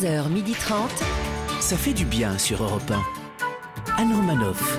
11h30. Ça fait du bien sur Europe 1. Anne Romanoff.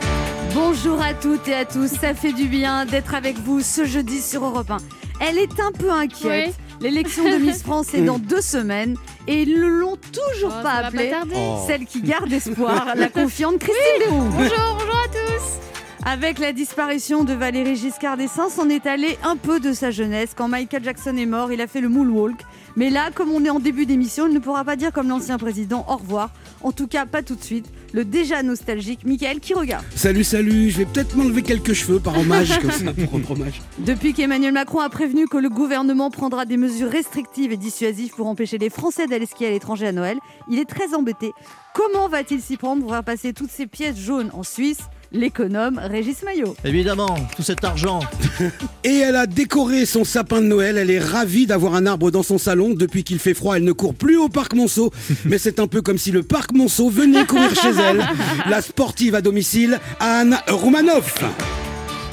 Bonjour à toutes et à tous, ça fait du bien d'être avec vous ce jeudi sur Europe 1. Elle est un peu inquiète. Oui. L'élection de Miss France est dans deux semaines et ils ne l'ont toujours Oh, pas appelée. pas tarder. Celle qui garde espoir, la confiante Christine. Bonjour, bonjour à tous. Avec la disparition de Valéry Giscard d'Estaing, s'en est allé un peu de sa jeunesse. Quand Michael Jackson est mort, il a fait le moonwalk. Mais là, comme on est en début d'émission, il ne pourra pas dire comme l'ancien président au revoir. En tout cas, pas tout de suite. Le déjà nostalgique Michael qui regarde. Salut, salut, je vais peut-être m'enlever quelques cheveux par hommage, comme ça, pour rendre hommage. Depuis qu'Emmanuel Macron a prévenu que le gouvernement prendra des mesures restrictives et dissuasives pour empêcher les Français d'aller skier à l'étranger à Noël, il est très embêté. Comment va-t-il s'y prendre? Pour faire passer toutes ces pièces jaunes en Suisse L'économe Régis Maillot. Évidemment, tout cet argent. Et elle a décoré son sapin de Noël, elle est ravie d'avoir un arbre dans son salon. Depuis qu'il fait froid, elle ne court plus au parc Monceau. Mais c'est un peu comme si le parc Monceau venait courir chez elle. La sportive à domicile, Anne Roumanoff.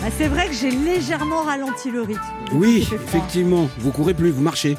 Ah, c'est vrai que j'ai légèrement ralenti le rythme. Oui, effectivement, vous courez plus, vous marchez.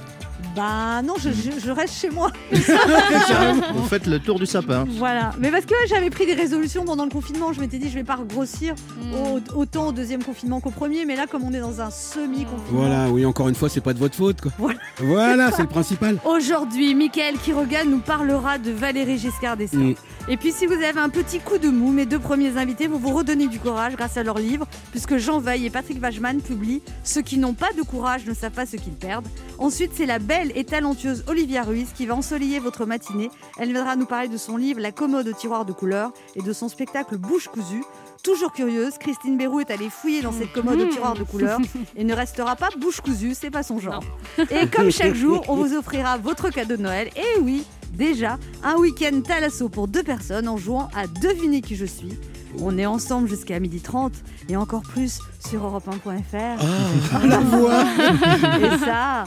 Bah non, je, je- je reste chez moi. Vous faites le tour du sapin. Voilà. Mais parce que j'avais pris des résolutions pendant le confinement. Je m'étais dit, je vais pas grossir au- autant au deuxième confinement qu'au premier. Mais là, comme on est dans un semi-confinement. Voilà, oui, encore une fois, c'est pas de votre faute, quoi. Voilà. Voilà, c'est le principal. Aujourd'hui, Michael Quiroga nous parlera de Valérie Giscard d'Estaing. Mm. Et puis, si vous avez un petit coup de mou, mes deux premiers invités vont vous redonner du courage grâce à leur livre, puisque Jean Veil et Patrick Vachman publient Ceux qui n'ont pas de courage ne savent pas ce qu'ils perdent. Ensuite, c'est la belle et talentueuse Olivia Ruiz qui va ensoleiller votre matinée. Elle viendra nous parler de son livre La commode au tiroir de couleurs et de son spectacle Bouche cousue. Toujours curieuse, Christine Bérou est allée fouiller dans cette commode au tiroir de couleurs et ne restera pas bouche cousue, c'est pas son genre. Et comme chaque jour, on vous offrira votre cadeau de Noël. Et oui, déjà, un week-end Thalasso pour deux personnes en jouant à deviner qui je suis. On est ensemble jusqu'à 12h30 et encore plus sur europe1.fr. Ah, la voix, Et ça,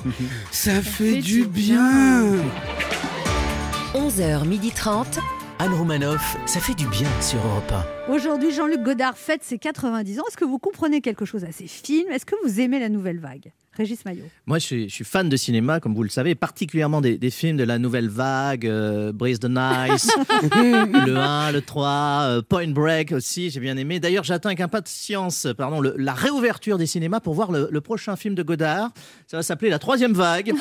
ça fait du bien. 11h30. Anne Romanoff. Ça fait du bien sur Europe aujourd'hui, Jean-Luc Godard fête ses 90 ans. Est-ce que vous comprenez quelque chose à ces films? Est-ce que vous aimez la nouvelle vague? Régis Maillot. Moi, je suis, je suis fan de cinéma, comme vous le savez, particulièrement des, des films de la nouvelle vague, euh, Breeze the Nice, le 1, le 3, euh, Point Break aussi, j'ai bien aimé. D'ailleurs, j'attends avec impatience pardon, le- la réouverture des cinémas pour voir le, le prochain film de Godard. Ça va s'appeler La Troisième Vague,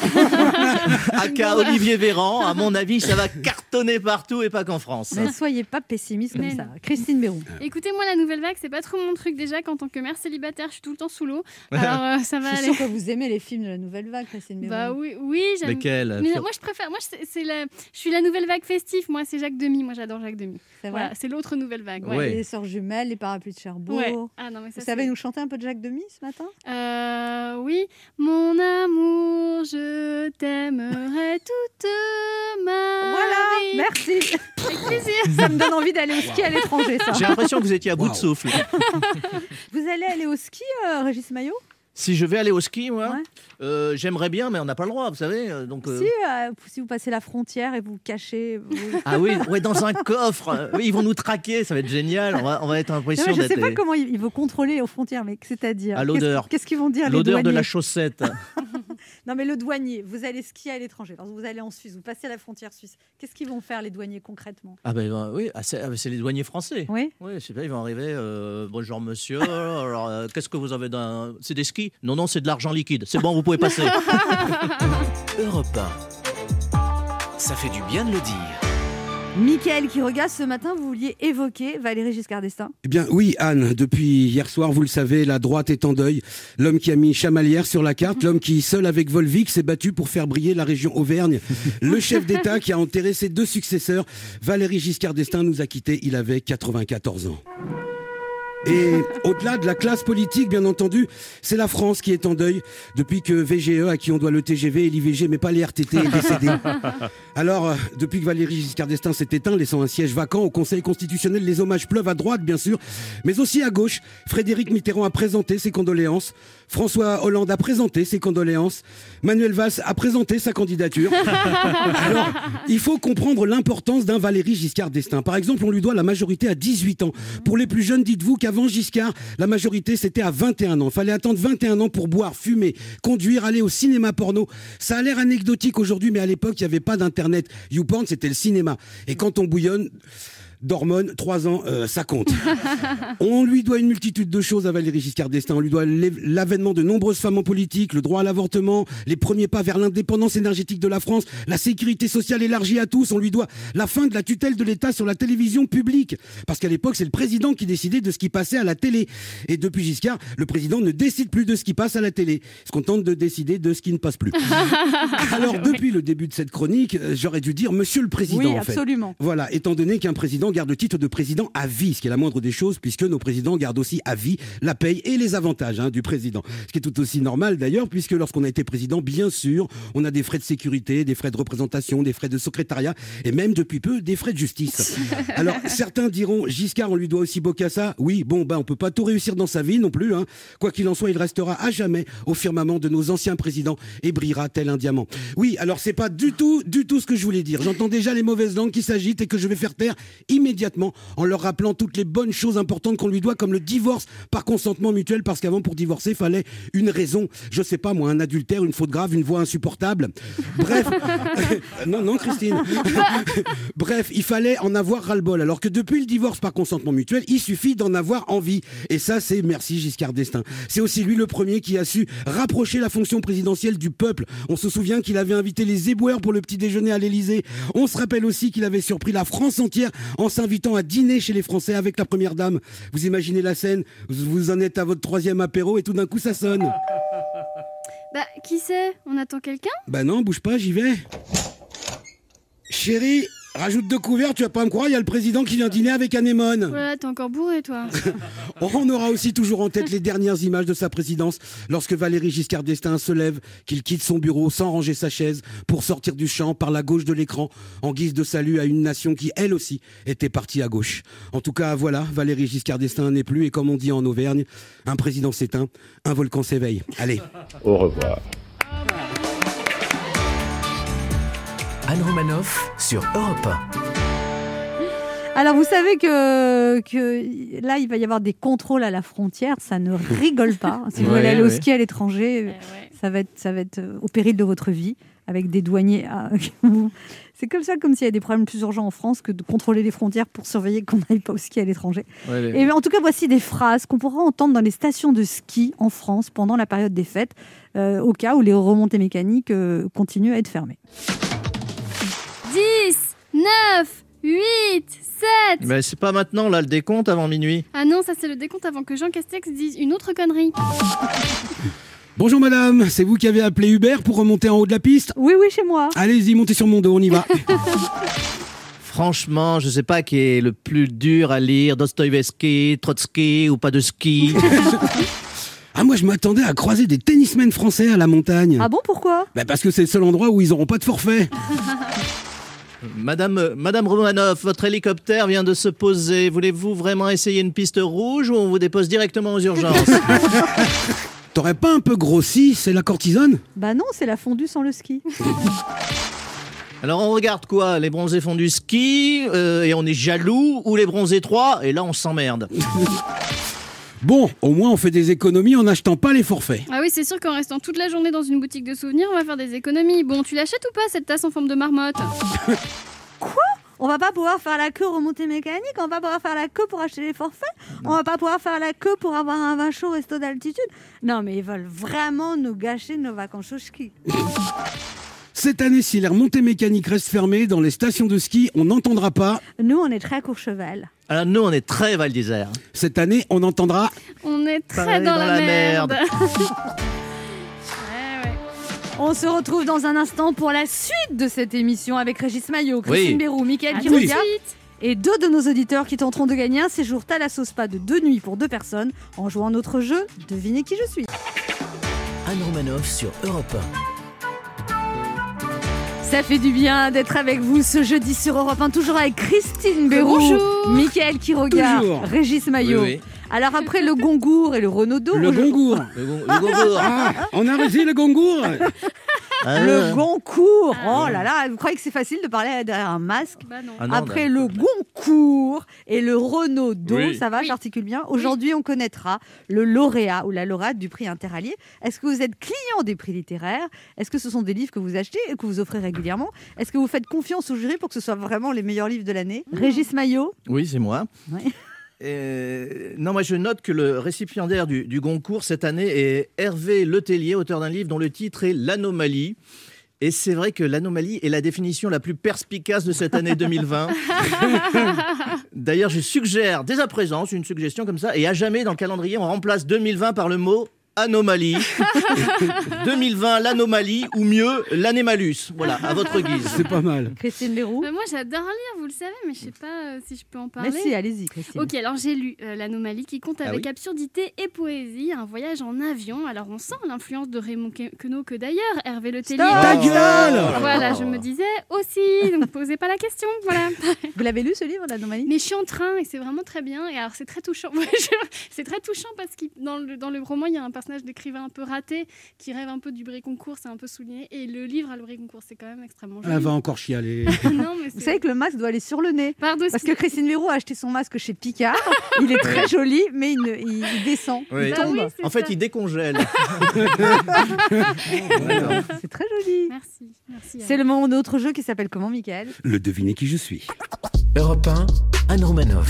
aka Olivier Véran. À mon avis, ça va cartonner partout et pas qu'en France. Ne soyez pas pessimiste comme Mais ça. Christine Bérou. Écoutez, moi, la nouvelle vague, c'est pas trop mon truc déjà qu'en tant que mère célibataire, je suis tout le temps sous l'eau. Alors, euh, ça va Je suis aller. Vous aimez les films de la nouvelle vague, Christine. Bah oui, oui, j'aime. Lesquels Mais moi, je préfère. Moi, c'est la. Je suis la nouvelle vague festive. Moi, c'est Jacques Demy. Moi, j'adore Jacques Demy. c'est vrai. Voilà, c'est l'autre nouvelle vague. Ouais. Ouais. Les sœurs jumelles, les parapluies de Cherbourg. Ouais. Ah non, mais ça. Vous savez nous chanter un peu de Jacques Demy ce matin? Euh, oui, mon amour, je t'aimerai toute ma Voilà, vie. merci. Avec plaisir. Ça me donne envie d'aller au ski à l'étranger, ça. J'ai l'impression que vous étiez à bout de souffle. Vous allez aller au ski, euh, Régis Maillot? Si je vais aller au ski, moi, Ouais. euh, j'aimerais bien, mais on n'a pas le droit, vous savez. euh, Donc, euh, Si, euh, si vous passez la frontière et vous cachez. vous- Ah oui, ouais, dans un coffre. Oui, ils vont nous traquer, ça va être génial. On va, on va être mais je d'être sais pas comment ils, vont contrôler aux frontières, mais c'est-à-dire. À l'odeur. Qu'est-ce- qu'ils vont dire les l'odeur de la chaussette. Non, mais le douanier, vous allez skier à l'étranger. Vous allez en Suisse, vous passez à la frontière suisse. Qu'est-ce qu'ils vont faire les douaniers concrètement? Ah ben euh, oui, ah, c'est ah, ben, c'est les douaniers français. Oui. Oui, c'est ça, ils vont arriver. bonjour monsieur. Alors, qu'est-ce que vous avez d'un C'est des skis Non, non, c'est de l'argent liquide. C'est bon, vous pouvez passer. Europe 1. Ça fait du bien de le dire. Michael qui regarde ce matin, vous vouliez évoquer Valérie Giscard d'Estaing? Eh bien oui Anne, depuis hier soir, vous le savez, la droite est en deuil. L'homme qui a mis Chamalières sur la carte, l'homme qui, seul avec Volvic, s'est battu pour faire briller la région Auvergne. Le chef d'État qui a enterré ses deux successeurs, Valéry Giscard d'Estaing, nous a quittés, il avait 94 ans. Et au-delà de la classe politique, bien entendu, c'est la France qui est en deuil depuis que VGE, à qui on doit le TGV et l'IVG, mais pas les RTT, est décédé. Alors, euh, depuis que Valéry Giscard d'Estaing s'est éteint, laissant un siège vacant au Conseil constitutionnel, les hommages pleuvent à droite, bien sûr, mais aussi à gauche. Frédéric Mitterrand a présenté ses condoléances. François Hollande a présenté ses condoléances. Manuel Valls a présenté sa candidature. Alors, il faut comprendre l'importance d'un Valéry Giscard d'Estaing. Par exemple, on lui doit la majorité à 18 ans. Pour les plus jeunes, dites-vous qu'avant Giscard, la majorité c'était à 21 ans. Fallait attendre 21 ans pour boire, fumer, conduire, aller au cinéma porno. Ça a l'air anecdotique aujourd'hui, mais à l'époque, il n'y avait pas d'internet. YouPorn, c'était le cinéma. Et quand on bouillonne, d'hormones, 3 ans, euh, ça compte. on lui doit une multitude de choses à Valéry Giscard d'Estaing. On lui doit l'avènement de nombreuses femmes en politique, le droit à l'avortement, les premiers pas vers l'indépendance énergétique de la France, la sécurité sociale élargie à tous. On lui doit la fin de la tutelle de l'État sur la télévision publique. Parce qu'à l'époque, c'est le président qui décidait de ce qui passait à la télé. Et depuis Giscard, le président ne décide plus de ce qui passe à la télé. Il se contente de décider de ce qui ne passe plus. Alors, depuis le début de cette chronique, euh, j'aurais dû dire Monsieur le Président. Oui, en fait. absolument. Voilà, étant donné qu'un président garde le titre de président à vie, ce qui est la moindre des choses, puisque nos présidents gardent aussi à vie la paye et les avantages hein, du président. Ce qui est tout aussi normal d'ailleurs, puisque lorsqu'on a été président, bien sûr, on a des frais de sécurité, des frais de représentation, des frais de secrétariat, et même depuis peu, des frais de justice. Alors, certains diront, Giscard, on lui doit aussi Bocassa. Oui, bon, ben, on peut pas tout réussir dans sa vie non plus. Hein. Quoi qu'il en soit, il restera à jamais au firmament de nos anciens présidents et brillera tel un diamant. Oui, alors c'est pas du tout, du tout ce que je voulais dire. J'entends déjà les mauvaises langues qui s'agitent et que je vais faire taire immédiatement en leur rappelant toutes les bonnes choses importantes qu'on lui doit, comme le divorce par consentement mutuel, parce qu'avant, pour divorcer, fallait une raison. Je sais pas, moi, un adultère, une faute grave, une voix insupportable. Bref. non, non, Christine. Bref, il fallait en avoir ras-le-bol. Alors que depuis le divorce par consentement mutuel, il suffit d'en avoir envie. Et ça, c'est merci Giscard d'Estaing. C'est aussi lui le premier qui a su rapprocher la fonction présidentielle du peuple. On se souvient qu'il avait invité les éboueurs pour le petit déjeuner à l'Élysée. On se rappelle aussi qu'il avait surpris la France entière en s'invitant à dîner chez les Français avec la première dame. Vous imaginez la scène Vous en êtes à votre troisième apéro et tout d'un coup ça sonne. Bah, qui c'est? On attend quelqu'un? Bah non, bouge pas, j'y vais. Chérie, rajoute deux couverts, tu vas pas me croire, il y a le président qui vient dîner avec Anémone. Voilà, t'es encore bourré, toi. On aura aussi toujours en tête les dernières images de sa présidence lorsque Valéry Giscard d'Estaing se lève, qu'il quitte son bureau sans ranger sa chaise pour sortir du champ par la gauche de l'écran en guise de salut à une nation qui, elle aussi, était partie à gauche. En tout cas, voilà, Valéry Giscard d'Estaing n'est plus et comme on dit en Auvergne, un président s'éteint, un volcan s'éveille. Allez. Au revoir. Anne Romanoff sur Europe Alors vous savez que, que là il va y avoir des contrôles à la frontière, ça ne rigole pas. Si vous Ouais, voulez aller au ski à l'étranger, Eh ouais. ça va être ça va être euh, au péril de votre vie avec des douaniers. à- C'est comme ça, comme s'il y a des problèmes plus urgents en France que de contrôler les frontières pour surveiller qu'on n'aille pas au ski à l'étranger. Ouais, Et en tout cas, voici des phrases qu'on pourra entendre dans les stations de ski en France pendant la période des fêtes, euh, au cas où les remontées mécaniques euh, continuent à être fermées. 10, 9, 8, 7. Mais c'est pas maintenant, là, le décompte avant minuit. Ah non, ça c'est le décompte avant que Jean Castex dise une autre connerie. Bonjour madame, c'est vous qui avez appelé Hubert pour remonter en haut de la piste Oui, oui, chez moi. Allez-y, montez sur mon dos, on y va. Franchement, je sais pas qui est le plus dur à lire, Dostoïevski, Trotsky ou pas de ski. Ah moi je m'attendais à croiser des tennismen français à la montagne. Ah bon, pourquoi? Bah parce que c'est le seul endroit où ils auront pas de forfait. Madame, euh, Madame Romanoff, votre hélicoptère vient de se poser. Voulez-vous vraiment essayer une piste rouge ou on vous dépose directement aux urgences T'aurais pas un peu grossi, c'est la cortisone? Bah non, c'est la fondue sans le ski. Alors on regarde quoi? Les bronzés font du ski euh, et on est jaloux ou les bronzés 3 et là on s'emmerde. Bon, au moins on fait des économies en n'achetant pas les forfaits. Ah oui, c'est sûr qu'en restant toute la journée dans une boutique de souvenirs, on va faire des économies. Bon, tu l'achètes ou pas cette tasse en forme de marmotte? On va pas pouvoir faire la queue remontée mécanique, on va pas pouvoir faire la queue pour acheter les forfaits, on va pas pouvoir faire la queue pour avoir un vin chaud resto d'altitude. Non, mais ils veulent vraiment nous gâcher nos vacances au ski. Cette année, si les remontées mécaniques restent fermées dans les stations de ski, on n'entendra pas. Nous, on est très à Courchevel. Alors nous on est très Val d'Isère. Cette année, on entendra. On est très dans, dans la, la merde. merde. Ouais, ouais. On se retrouve dans un instant pour la suite de cette émission avec Régis Maillot, Christine Oui. Bérou, Mickaël suite. et deux de nos auditeurs qui tenteront de gagner un séjour Thalassos Spa de deux nuits pour deux personnes en jouant à notre jeu Devinez qui je suis. Anne Romanoff sur Europe Ça fait du bien d'être avec vous ce jeudi sur Europe 1, toujours avec Christine Bérou, Bonjour. Mickaël qui regarde, Toujours. Régis Maillot. Oui, oui. Alors après le Gongour et le Renaudot, Le aujourd'hui- gongour. Le gon- le gongour. Ah, on a réussi le gongour Ah. Le Goncourt. Oh là là, vous croyez que c'est facile de parler derrière un masque Bah non. Ah non, Après le Goncourt et le Renaudot, Oui. ça va, Oui. j'articule bien. Aujourd'hui, on connaîtra le lauréat ou la lauréate du prix interallié. Est-ce que vous êtes client des prix littéraires? Est-ce que ce sont des livres que vous achetez et que vous offrez régulièrement? Est-ce que vous faites confiance au jury pour que ce soit vraiment les meilleurs livres de l'année? Régis Maillot? Oui, c'est moi. Ouais. Euh, non, moi je note que le récipiendaire du, du Goncourt cette année est Hervé Letellier, auteur d'un livre dont le titre est L'anomalie. Et c'est vrai que l'anomalie est la définition la plus perspicace de cette année 2020. D'ailleurs, je suggère dès à présent, c'est une suggestion comme ça, et à jamais dans le calendrier, on remplace 2020 par le mot anomalie. 2020, l'anomalie, ou mieux, l'anémalus. Voilà, à votre guise. C'est pas mal. Christine Leroux moi, j'adore lire, vous le savez, mais je sais pas euh, si je peux en parler. Mais si, allez-y, Christine. Ok, alors j'ai lu euh, L'Anomalie qui compte Ah avec oui. absurdité et poésie, un voyage en avion. Alors on sent l'influence de Raymond Que- Queneau que d'ailleurs, Hervé Le Tellier. Ta gueule Voilà, je me disais aussi, donc posez pas la question, voilà. Vous l'avez lu ce livre, l'anomalie? Mais je suis en train et c'est vraiment très bien. Et alors c'est très touchant. C'est très touchant parce que dans le, dans le roman, il y a un personnage d'écrivain un peu raté qui rêve un peu du Bréconcourt, c'est un peu souligné. Et le livre à le Bréconcourt, c'est quand même extrêmement joli. Elle va encore chialer. non, mais Vous savez que le masque doit aller sur le nez. Pardon, Parce que Christine Leroux a acheté son masque chez Picard. Il est très joli, mais il, ne- il- il descend. Oui. Il Bah tombe. oui, c'est En fait, ça. il décongèle. C'est très joli. Merci, merci. C'est le moment d'autre jeu qui s'appelle comment, Michael? Le devinez qui je suis. Europe 1, Anne Romanoff.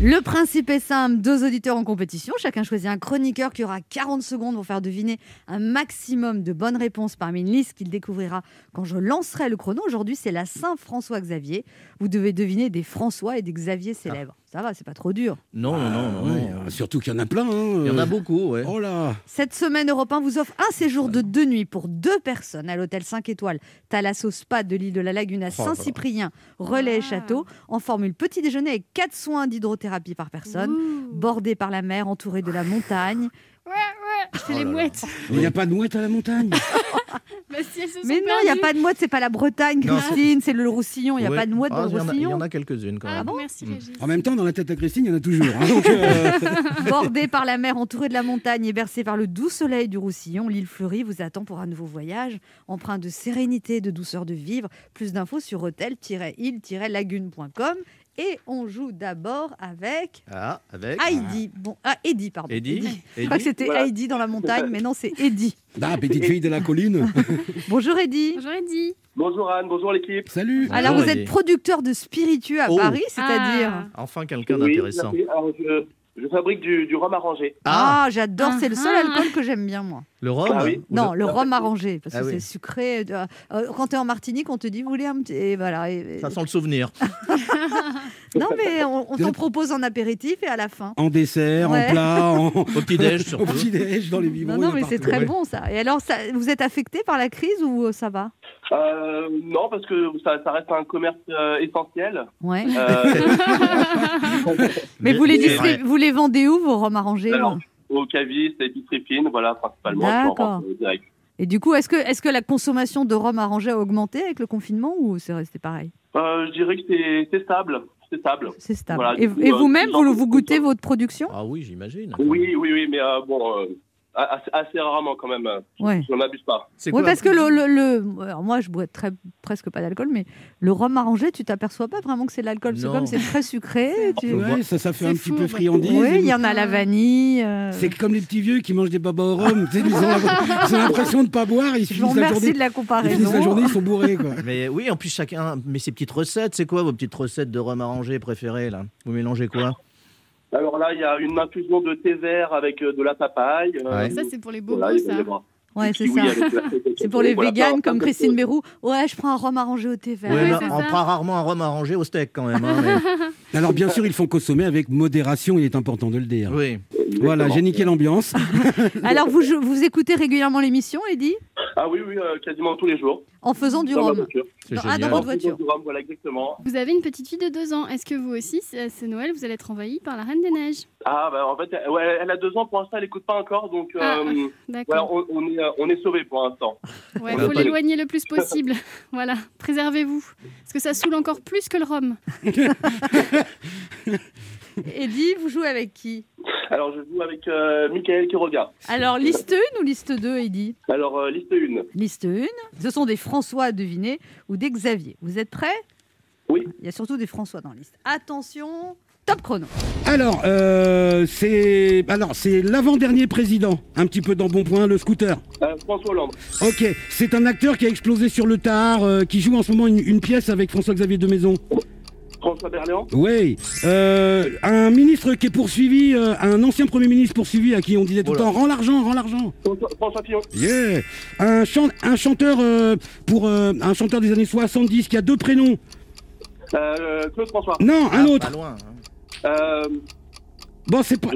Le principe est simple, deux auditeurs en compétition, chacun choisit un chroniqueur qui aura 40 secondes pour faire deviner un maximum de bonnes réponses parmi une liste qu'il découvrira quand je lancerai le chrono. Aujourd'hui, c'est la Saint-François Xavier. Vous devez deviner des François et des Xavier célèbres. Ça va, c'est pas trop dur. Non, non, non, non. euh, surtout qu'il y en a plein. hein. Il y en a beaucoup, ouais. Oh là Cette semaine, Europe 1 vous offre un séjour de deux nuits pour deux personnes à l'hôtel 5 étoiles Thalasso Spa de l'île de la Lagune à Oh. Saint-Cyprien, Relais et Ah. Château, en formule petit déjeuner avec quatre soins d'hydrothérapie par personne, Ouh. bordé par la mer, entouré de la montagne. Ouais, ouais, je fais Oh les là là. mouettes. Il n'y a pas de mouette à la montagne? Si elles se sont Mais non, il n'y a pas de mouette, c'est pas la Bretagne, Christine, c'est le Roussillon. Il n'y a pas de mouette Ah, dans y le a- Il y en Roussillon. a quelques-unes quand Ah, même. bon, merci Mm. Régis. En même temps, dans la tête à Christine, il y en a toujours. hein. Donc, euh, Bordé par la mer, entouré de la montagne et bercé par le doux soleil du Roussillon, l'île fleurie vous attend pour un nouveau voyage, empreint de sérénité et de douceur de vivre. Plus d'infos sur hôtel-île-lagune.com. Et on joue d'abord avec Ah, avec Heidi. Bon, ah, Eddie, pardon. Eddie. Je crois que c'était Voilà. Heidi dans la montagne, mais non, c'est Eddie. ah, petite fille de la colline. Bonjour Eddie. J'aurais dit. Bonjour Anne, bonjour l'équipe. Salut. Bonjour, Alors, vous Eddie. êtes producteur de spiritueux à Oh. Paris, c'est-à-dire Ah. Enfin, quelqu'un Oui, d'intéressant. Alors, je, fabrique du, du rhum arrangé. Ah, Ah, j'adore, c'est le seul Ah. alcool que j'aime bien, moi. le rhum Ah oui. Ou Non, le- le rhum arrangé, parce que Ah oui. c'est sucré. Euh, euh, quand tu es en Martinique, on te dit, vous voulez un petit. Et voilà. et- Ça sent le souvenir. Non, mais on, on t'en propose en apéritif et à la fin. En dessert, Ouais. en plat, en... Au petit-déj, au surtout. petit-déj, dans les biberons. Non, mais c'est très ouais. bon ça. Et alors, ça, vous êtes affecté par la crise ou euh, ça va? Euh, non, parce que ça, ça reste un commerce euh, essentiel. Ouais. Euh, Mais vous les, C'est distrib- vrai. vous les vendez où, vos rhums arrangés Alors, au caviste, épicerie fine, voilà, principalement. D'accord. Et du coup, est-ce que, est que la consommation de rhum arrangé a augmenté avec le confinement ou c'est resté pareil? Euh, je dirais que c'est c'est stable. C'est stable. C'est stable. Voilà, et du coup, et euh, vous-même, vous, vous goûtez votre production? Ah oui, j'imagine. Oui, oui, oui, mais euh, bon, euh, assez, assez rarement quand même. Ouais. Je n'en abuse pas. Oui, parce que le, le, le- alors moi, je bois très, presque pas d'alcool, mais le rhum arrangé, tu t'aperçois pas vraiment que c'est de l'alcool. C'est comme c'est très sucré. tu- Ouais, ça, ça fait un petit peu friandise. Oui, il y en a la vanille. euh, C'est comme les petits vieux qui mangent des babas au rhum. Ils ont l'impression de pas boire, ils Je vous remercie journée. de la comparaison. la journée, ils sont bourrés, quoi. Mais oui, en plus, chacun met ses petites recettes. C'est quoi vos petites recettes de rhum arrangé préférées, là? Vous mélangez quoi? Alors là, il y a une infusion de thé vert avec euh, de la papaye. euh, Ouais. Ça, c'est pour les bobos, voilà, il ça. Ouais, c'est ça. C'est pour les voilà, véganes comme Christine. Bérou. Ouais, je prends un rhum arrangé au thé vert. Ouais, Ouais, On ça. prend rarement un rhum arrangé au steak quand même. hein, mais- Alors, bien sûr, ils font consommer avec modération, il est important de le dire. Oui. Voilà, j'ai niqué l'ambiance. Alors, vous, vous écoutez régulièrement l'émission, Eddy? Ah oui, oui, euh, quasiment tous les jours. En faisant du rhum Dans- ah, dans votre En faisant voiture. du rhum, voilà, exactement. Vous avez une petite fille de deux ans. Est-ce que vous aussi, c'est c'est Noël, vous allez être envahi par la Reine des Neiges? Ah, bah en fait, elle- ouais, elle a deux ans pour l'instant, elle écoute pas encore, donc euh, Ah, ouais, D'accord. on, on est, euh, on est sauvés pour l'instant. Ouais, Bah, faut pas- l'éloigner le plus possible. voilà, préservez-vous. Parce que ça saoule encore plus que le rhum. Eddy, vous jouez avec qui? Alors, je joue avec euh, Michael Quiroga. Alors, liste 1 ou liste 2, Eddy Alors, euh, liste 1. Liste 1, ce sont des François à deviner ou des Xavier. Vous êtes prêts? Oui. Il y a surtout des François dans la liste. Attention, top chrono. Alors, euh, c'est alors c'est l'avant-dernier président, un petit peu dans Bon Point, le scooter. Euh, François Hollande. Ok, c'est un acteur qui a explosé sur le tard, euh, qui joue en ce moment une, une pièce avec François-Xavier de Maison. François Berléand. Oui, euh, un ministre qui est poursuivi, euh, un ancien premier ministre poursuivi à qui on disait tout le temps rends l'argent, rends l'argent. François, Fillon. Yeah, un, chan- un chanteur euh, pour euh, un chanteur des années 70 qui a deux prénoms. Euh, Claude François. Non, un Ah, autre. Pas loin. hein. Euh, Bon, c'est pas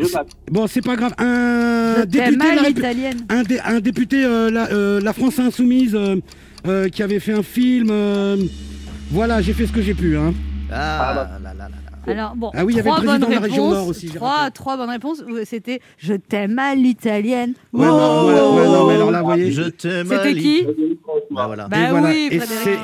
bon, c'est pas grave. Un Je député la un, dé- un député euh, la, euh, la France insoumise euh, euh, qui avait fait un film. euh, voilà, j'ai fait ce que j'ai pu. Hein. Ah, Ah, bah. là, là, là, là. Alors, bon, Ah oui, il y avait trois le président bonnes de la région réponses, Nord aussi, j'ai Trois, rappelé. trois bonnes réponses. C'était Je t'aime à l'italienne. Ouais, non, ouais, ouais, non, mais alors là, vous voyez. Je t'aime. C'était qui? Bah voilà. Bah et voilà. oui,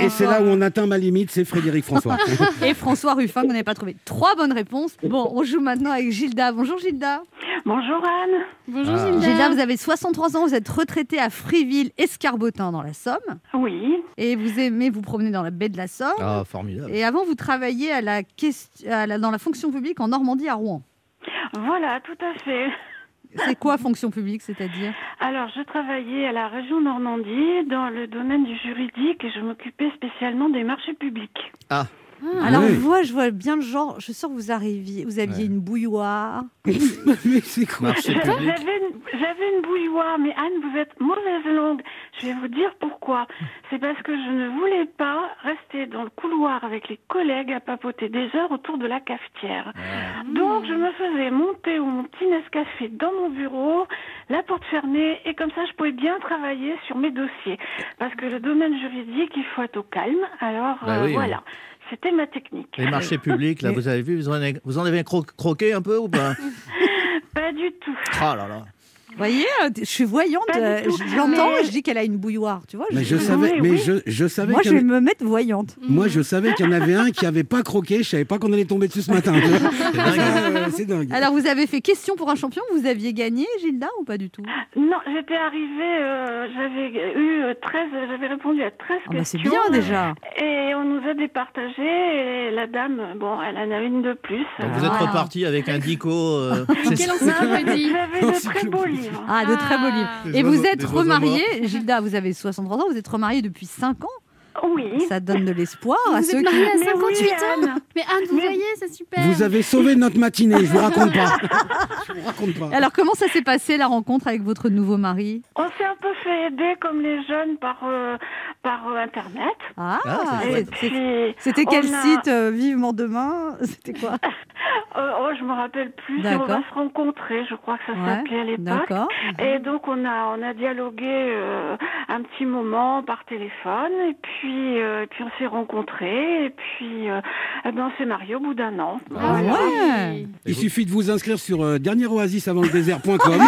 et c'est là où on atteint ma limite, c'est Frédéric François. Et François Ruffin, que vous n'avez pas trouvé. Trois bonnes réponses. Bon, on joue maintenant avec Gilda. Bonjour Gilda. Bonjour Anne. Bonjour Ah. Gilda. Gilda, vous avez 63 ans, vous êtes retraitée à Fréville, Escarbotin dans la Somme. Oui, Et vous aimez vous promener dans la baie de la Somme. Ah, formidable. Et avant, vous travailliez à la à la- dans la fonction publique en Normandie à Rouen. voilà, tout à fait. C'est quoi fonction publique, c'est-à-dire? Alors, je travaillais à la région Normandie dans le domaine du juridique et je m'occupais spécialement des marchés publics. Ah, Alors, Ouais. moi, je vois bien le genre. Je sens que vous arriviez, vous aviez Ouais. une bouilloire. mais c'est quoi J'avais public. une, j'avais une bouilloire, mais Anne, vous êtes mauvaise langue. Je vais vous dire pourquoi. C'est parce que je ne voulais pas rester dans le couloir avec les collègues à papoter des heures autour de la cafetière. Donc, je me faisais monter mon petit Nescafé dans mon bureau, la porte fermée, et comme ça, je pouvais bien travailler sur mes dossiers. Parce que le domaine juridique, il faut être au calme. Alors, Bah euh, oui, voilà. C'était ma technique. Les marchés publics, là, vous avez vu, vous en avez, vous en avez cro- croqué un peu ou pas? Pas du tout. Oh là là. Vous voyez, euh, je suis voyante, Pas du euh, tout. je- j'entends, Mais- je dis qu'elle a une bouilloire, tu vois. Mais je je- savais, mais oui. je, je savais Moi, qu'il je y vais a- me mettre voyante. Moi, je savais qu'il y en avait un qui avait pas croqué. Je savais pas qu'on allait tomber dessus ce matin. tu vois. Hein. Euh, C'est dingue. Alors, vous avez fait question pour un champion, vous aviez gagné, Gilda, ou pas du tout? Non, j'étais arrivée, euh, j'avais eu euh, 13, j'avais répondu à 13 Ah bah, C'est questions. bien déjà. Et on nous a départagé et la dame, bon, elle en avait une de plus. Donc vous êtes Ah. reparti avec un dico. euh, c'est encyclopédie J'avais de très beaux livres. Ah, de très beaux Ah. livres. Des Et vous êtes des oiseaux remariée, Gilda, vous avez 63 ans, vous êtes remariée depuis 5 ans. Oui. Ça donne de l'espoir Vous à êtes ceux qui... mariée à Mais 58 oui, ans. Mais Anne, vous voyez, c'est super Vous avez sauvé notre matinée. Je vous raconte pas. Je vous raconte pas. Alors, comment ça s'est passé la rencontre avec votre nouveau mari? On s'est un peu fait aider comme les jeunes par, euh, par euh, Internet. Ah, Ah, c'était quel a- site euh, Vivement demain C'était quoi euh, oh, je me rappelle plus. On va se rencontrer, je crois que ça Ouais, s'appelait à l'époque. D'accord. Et donc on a on a dialogué euh, un petit moment par téléphone et puis euh, et puis on s'est rencontrés et puis euh, eh ben, on s'est mariés au bout d'un an. Ah Voilà. ouais Il suffit de vous inscrire sur euh, dernieroasisavantledésert.com.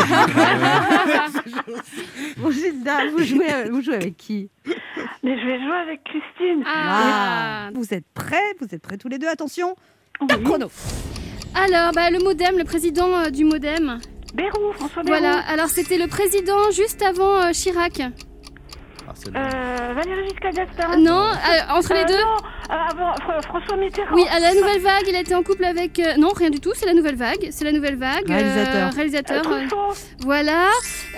Bon, Gilda, vous jouez, vous jouez avec qui? Mais je vais jouer avec Christine. Ah. Vous êtes prêts? Vous êtes prêts tous les deux? Attention, Oui. top chrono. Alors, bah, le modem, le président euh, du modem. Bérou, François Bérou. Voilà, alors c'était le président juste avant euh, Chirac. Euh, Valéry Giscard d'Estaing. Non, euh, entre les Euh, deux Non, euh, Fr- François Mitterrand. Oui, à la nouvelle vague, il a été en couple avec. euh, non, rien du tout, c'est la nouvelle vague. C'est la nouvelle vague. euh, Réalisateur. réalisateur. Euh, euh. Voilà.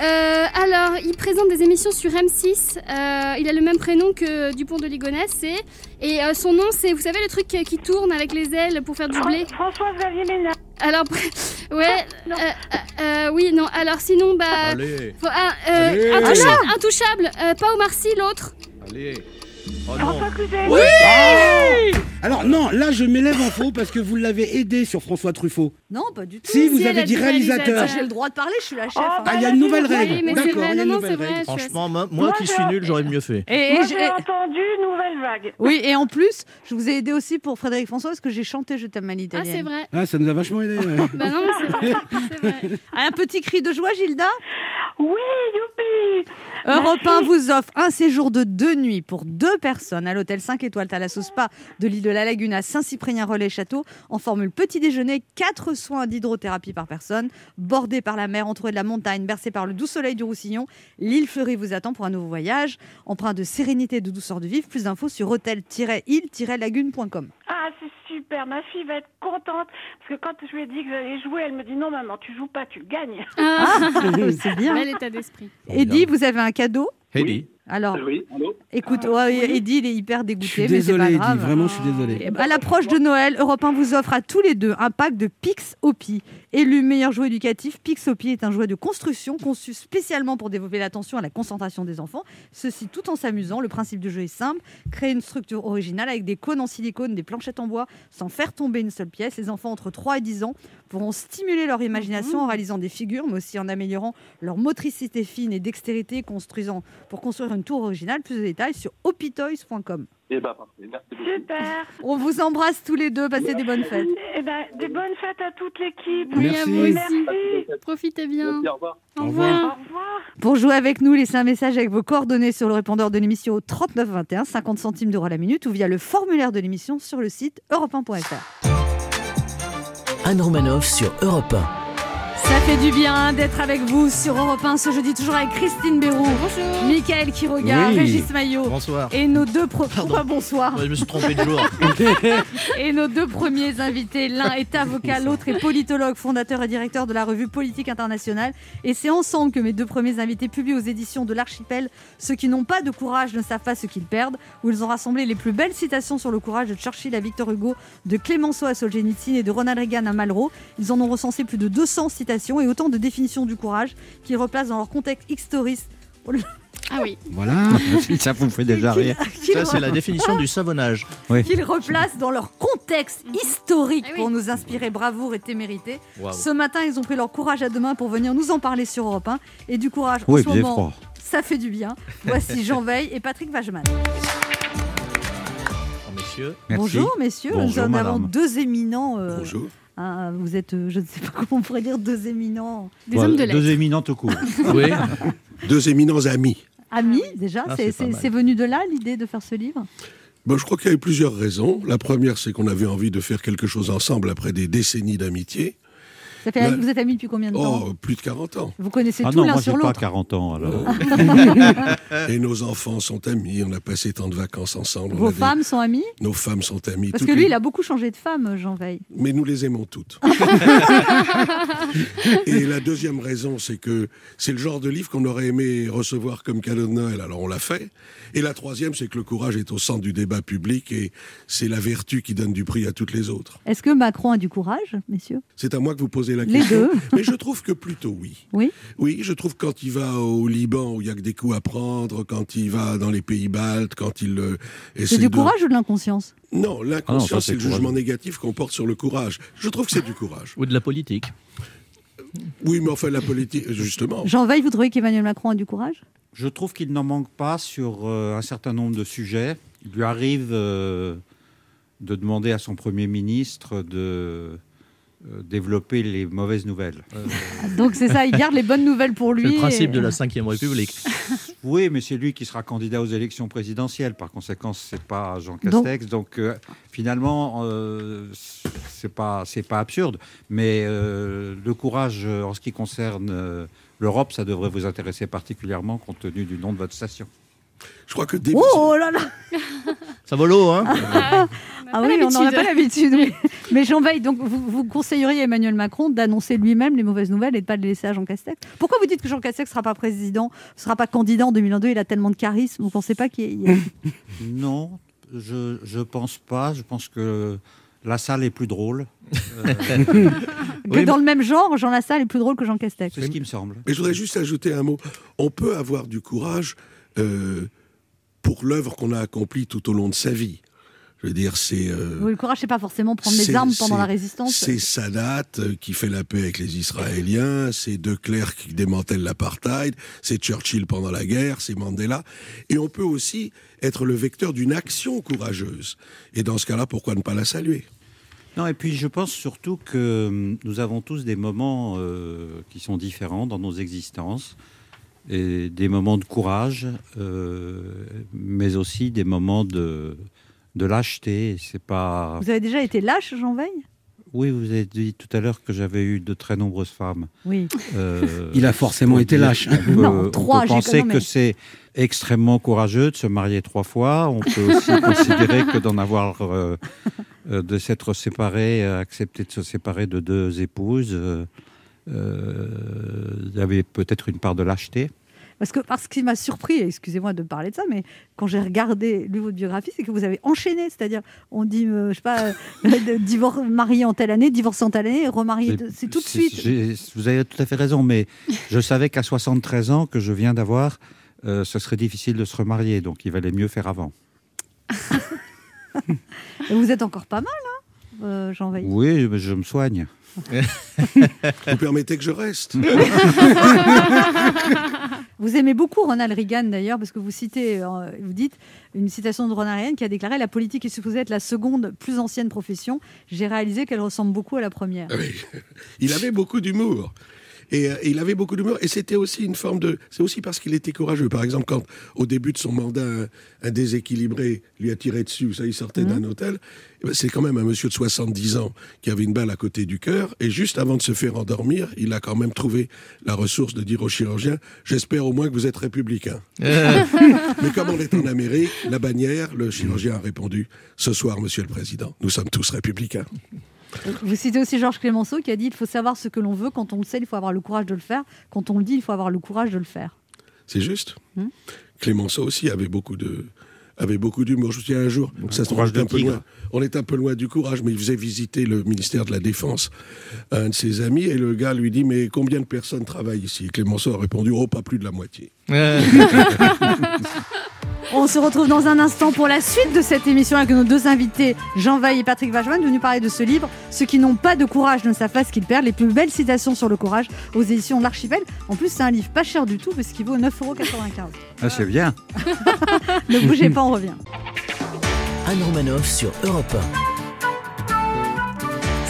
Euh, alors, il présente des émissions sur M6. Euh, il a le même prénom que Dupont de Ligonnès. c'est- Et euh, son nom, c'est, vous savez, le truc qui tourne avec les ailes pour faire du blé? Fran- François Xavier Ménard. Alors, ouais. Non. euh, euh, euh, oui, non. Alors, sinon, bah. Allez, faut- ah, euh, Allez. intouchable, intouchable. Euh, pas Omar Sy, l'autre. allez. Oh non. François Cluzet. Alors non, là je m'élève en faux parce que vous l'avez aidé sur François Truffaut. Non, pas du tout. Si, vous avez dit réalisateur. réalisateur. J'ai le droit de parler, je suis la chef. Oh, hein. Ah, il y a une nouvelle règle. D'accord, il y a Non, une nouvelle vrai. règle. Franchement, moi, qui suis nul, j'aurais mieux fait. Et, et Moi, j'ai- j'ai entendu Nouvelle Vague. Oui, et en plus, je vous ai aidé aussi pour Frédéric François parce que j'ai chanté Je t'aime à Ah, l'italienne. c'est vrai. Ah, ça nous a vachement aidé. ouais. Bah non, mais c'est vrai. C'est vrai. Un petit cri de joie, Gilda Oui, youpi Europe Merci. 1 vous offre un séjour de deux nuits pour deux personnes à l'hôtel 5 étoiles Thalasso Spa de l'île de la Lagune à Saint-Cyprien-Relais-Château en formule petit déjeuner, quatre soins d'hydrothérapie par personne, bordé par la mer, entouré de la montagne, bercé par le doux soleil du Roussillon. L'île fleurie vous attend pour un nouveau voyage, empreint de sérénité et de douceur de vivre. Plus d'infos sur hôtel-île-lagune.com. Ah, c'est super. Ma fille va être contente. Parce que quand je lui ai dit que j'allais jouer, elle me dit non, maman, tu joues pas, tu gagnes. Ah, C'est bien. bel état d'esprit. Eddie, vous avez un cadeau? Heidi. Alors, Oui, allô écoute, ouais, Eddie, il est hyper Je suis dégoûté, mais c'est désolé, pas Eddie, grave. vraiment, je suis désolé. Et À l'approche de Noël, Europe 1 vous offre à tous les deux un pack de Pix Opi. Élu meilleur jouet éducatif, Pix Opi est un jouet de construction conçu spécialement pour développer l'attention à la concentration des enfants. Ceci tout en s'amusant. Le principe du jeu est simple créer une structure originale avec des cônes en silicone, des planchettes en bois, sans faire tomber une seule pièce. Les enfants entre 3 et 10 ans pourront stimuler leur imagination en réalisant des figures, mais aussi en améliorant leur motricité fine et dextérité, construisant pour construire une tour originale. Plus de détails sur opitoys.com. Eh ben. Super. On vous embrasse tous les deux. Passez des bonnes fêtes. Eh ben, des bonnes fêtes à toute l'équipe. Oui, à Merci. vous aussi. Merci. Profitez bien. Merci, au revoir. Au Au revoir. Au revoir. Pour jouer avec nous, laissez un message avec vos coordonnées sur le répondeur de l'émission au 3921, 50 centimes d'euros la minute, ou via le formulaire de l'émission sur le site europe1.fr. Anne Romanoff sur Europe Ça fait du bien d'être avec vous sur Europe 1 ce jeudi, toujours avec Christine Béroux, Bonjour. Michael Quiroga, Oui. Régis Maillot. Bonsoir. Et nos deux Pardon. Pourquoi bonsoir Ouais, Je me suis trompé de jour. Et nos deux premiers invités, l'un est avocat, l'autre est politologue, fondateur et directeur de la revue Politique Internationale. Et c'est ensemble que mes deux premiers invités publient aux éditions de l'Archipel Ceux qui n'ont pas de courage ne savent pas ce qu'ils perdent, où ils ont rassemblé les plus belles citations sur le courage de Churchill à Victor Hugo, de Clémenceau à Solzhenitsyn et de Ronald Reagan à Malraux. Ils en ont recensé plus de 200 citations et autant de définitions du courage qu'ils replacent dans leur contexte historique. Ah oui. Voilà. Ça vous fait déjà rire. Ça, c'est la définition du savonnage. qu'ils replacent dans leur contexte historique oui. pour nous inspirer bravoure et témérité. Ce matin, ils ont pris leur courage à deux mains pour venir nous en parler sur Europe 1. Et du courage, en Oui, ce il faisait moment, froid. ça fait du bien. Voici Jean Veil et Patrick Vageman. Oh, messieurs. Merci. Bonjour, messieurs. Bonjour, nous en avons madame. deux éminents. euh, Bonjour. Hein, vous êtes, euh, je ne sais pas comment on pourrait dire, deux éminents Des Voilà, hommes de lettres. Deux éminents tout court. Oui. Deux éminents amis. amis, déjà. Ah, c'est venu de là, l'idée de faire ce livre? Bon, je crois qu'il y avait plusieurs raisons. La première, c'est qu'on avait envie de faire quelque chose ensemble après des décennies d'amitié. Ça fait, Ouais. Vous êtes amis depuis combien de temps Oh, plus de 40 ans. Vous connaissez Ah tout non, l'un moi sur j'ai pas l'autre. 40 ans alors. Et nos enfants sont amis. On a passé tant de vacances ensemble. Vos des- femmes sont amies Nos femmes sont amies. Parce que lui, les- il a beaucoup changé de femme, Jean Veil. Mais nous les aimons toutes. Et la deuxième raison, c'est que c'est le genre de livre qu'on aurait aimé recevoir comme cadeau de Noël, alors on l'a fait. Et la troisième, c'est que le courage est au centre du débat public et c'est la vertu qui donne du prix à toutes les autres. Est-ce que Macron a du courage, messieurs? C'est à moi que vous posez la Les deux. Mais je trouve que plutôt oui. Oui Oui, je trouve que quand il va au Liban où il y a que des coups à prendre, quand il va dans les pays baltes, quand il euh, essaie C'est du de- courage ou de l'inconscience? Non, Ah l'inconscience, c'est c'est le jugement négatif qu'on porte sur le courage. Je trouve que c'est du courage. Ou de la politique. Oui, mais enfin, la politique, justement. Jean Veil, vous trouvez qu'Emmanuel Macron a du courage? Je trouve qu'il n'en manque pas sur euh, un certain nombre de sujets. Il lui arrive euh, de demander à son Premier ministre de euh, développer les mauvaises nouvelles. Donc c'est ça, il garde les bonnes nouvelles pour C'est lui. le principe et- de la Ve République. Oui, mais c'est lui qui sera candidat aux élections présidentielles. Par conséquent, c'est pas Jean Castex. Donc, euh, finalement, euh, c'est pas c'est pas absurde. Mais euh, le courage euh, en ce qui concerne euh, l'Europe, ça devrait vous intéresser particulièrement compte tenu du nom de votre station. Je crois que dès- Oh là là Ça vaut l'eau, hein Ah oui, on n'en a pas l'habitude. oui. Mais Jean Veil, donc vous, vous conseilleriez à Emmanuel Macron d'annoncer lui-même les mauvaises nouvelles et de pas le laisser à Jean Castex? Pourquoi vous dites que Jean Castex ne sera pas président, ne sera pas candidat en 2022 Il a tellement de charisme, vous ne pensez pas qu'il y a... Non, je je pense pas. Je pense que la salle est plus drôle. Euh, que dans le même genre, Jean Lassalle est plus drôle que Jean Castex c'est ce qui me semble. Mais je voudrais juste ajouter un mot. On peut avoir du courage euh, pour l'œuvre qu'on a accomplie tout au long de sa vie. Je veux dire, c'est euh, Oui, Le courage, c'est pas forcément prendre les armes pendant la résistance. c'est Sadat euh, qui fait la paix avec les Israéliens, c'est De Klerk qui démantèle l'apartheid, c'est Churchill pendant la guerre, c'est Mandela. Et on peut aussi être le vecteur d'une action courageuse. Et dans ce cas-là, pourquoi ne pas la saluer? Non, et puis je pense surtout que hum, nous avons tous des moments euh, qui sont différents dans nos existences. et des moments de courage, euh, mais aussi des moments de, de lâcheté. C'est pas. Vous avez déjà été lâche, Jean Veil? Oui, vous avez dit tout à l'heure que j'avais eu de très nombreuses femmes. Oui. Euh, Il a forcément on été peut- lâche. On peut, Non, on trois, peut quand même- que c'est extrêmement courageux de se marier trois fois. On peut aussi considérer que d'en avoir, euh, euh, de s'être séparé, accepter de se séparer de deux épouses, euh, il y avait peut-être une part de lâcheté. Parce que parce qu'il m'a surpris, et excusez-moi de parler de ça, mais quand j'ai regardé lu votre biographie, c'est que vous avez enchaîné, c'est-à-dire on dit, euh, je sais pas, euh, de- divor- marié en telle année, divorcé en telle année, remarié, c'est tout de suite. Vous avez tout à fait raison, mais je savais qu'à 73 ans que je viens d'avoir, euh, ce serait difficile de se remarier, donc il valait mieux faire avant. Et vous êtes encore pas mal, hein, euh, Jean Veil. Oui, mais je me soigne. Vous permettez que je reste Vous aimez beaucoup Ronald Reagan d'ailleurs, parce que vous citez, euh, vous dites une citation de Ronald Reagan qui a déclaré La politique est supposée être la seconde plus ancienne profession. J'ai réalisé qu'elle ressemble beaucoup à la première. Ah oui. Il avait beaucoup d'humour. Et euh, il avait beaucoup d'humour. Et c'était aussi une forme de. C'est aussi parce qu'il était courageux. Par exemple, quand au début de son mandat, un, un déséquilibré lui a tiré dessus, ça, il sortait d'un hôtel. eh ben, C'est quand même un monsieur de 70 ans qui avait une balle à côté du cœur. Et juste avant de se faire endormir, il a quand même trouvé la ressource de dire au chirurgien J'espère au moins que vous êtes républicain. Mais comme on est en Amérique, la bannière, le chirurgien a répondu Ce soir, monsieur le président, nous sommes tous républicains. Vous citez aussi Georges Clémenceau qui a dit Il faut savoir ce que l'on veut. Quand on le sait, il faut avoir le courage de le faire. Quand on le dit, il faut avoir le courage de le faire. C'est juste. Hmm. Clémenceau aussi avait beaucoup de avait beaucoup d'humour. Je me souviens un jour, ça, est de un peu loin, on est un peu loin du courage, mais il faisait visiter le ministère de la Défense à un de ses amis et le gars lui dit mais combien de personnes travaillent ici? Et Clémenceau a répondu oh pas plus de la moitié. On se retrouve dans un instant pour la suite de cette émission avec nos deux invités, Jean Vaille et Patrick Vachman, venus parler de ce livre. Ceux qui n'ont pas de courage ne savent pas ce qu'ils perdent. Les plus belles citations sur le courage aux éditions de l'Archipel. En plus, c'est un livre pas cher du tout parce qu'il vaut 9,95€. Ah, c'est bien. Ne bougez pas, on revient. Anne Romanoff sur Europe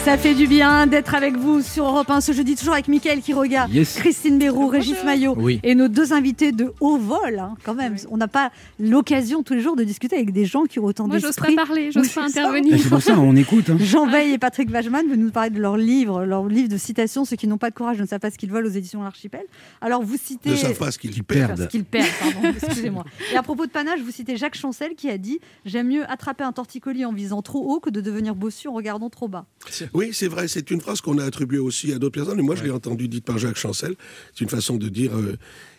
Ça fait du bien d'être avec vous sur Europe 1 ce jeudi, toujours avec Mickaël Quiroga, Yes. Christine Béroux, Régis Maillot Oui. et nos deux invités de haut vol. hein, quand même, on n'a pas l'occasion tous les jours de discuter avec des gens qui ont autant Moi, j'ose d'esprit. pas parler, j'ose Oui, pas intervenir. Et C'est pour ça, on écoute. hein. Jean Veil et Patrick Vachman veulent nous parler de leur livre, leur livre de citations, ceux qui n'ont pas de courage ne savent pas ce qu'ils veulent aux éditions de l'Archipel. Alors vous citez... Ne savent pas ce qu'ils Qu'ils perdent. Ce qu'ils perdent, pardon, excusez-moi. Et à propos de panache, vous citez Jacques Chancel qui a dit « J'aime mieux attraper un torticolis en visant trop haut que de devenir bossu en regardant trop bas Oui, c'est vrai, c'est une phrase qu'on a attribuée aussi à d'autres personnes, et moi je l'ai entendue dite par Jacques Chancel. C'est une façon de dire euh,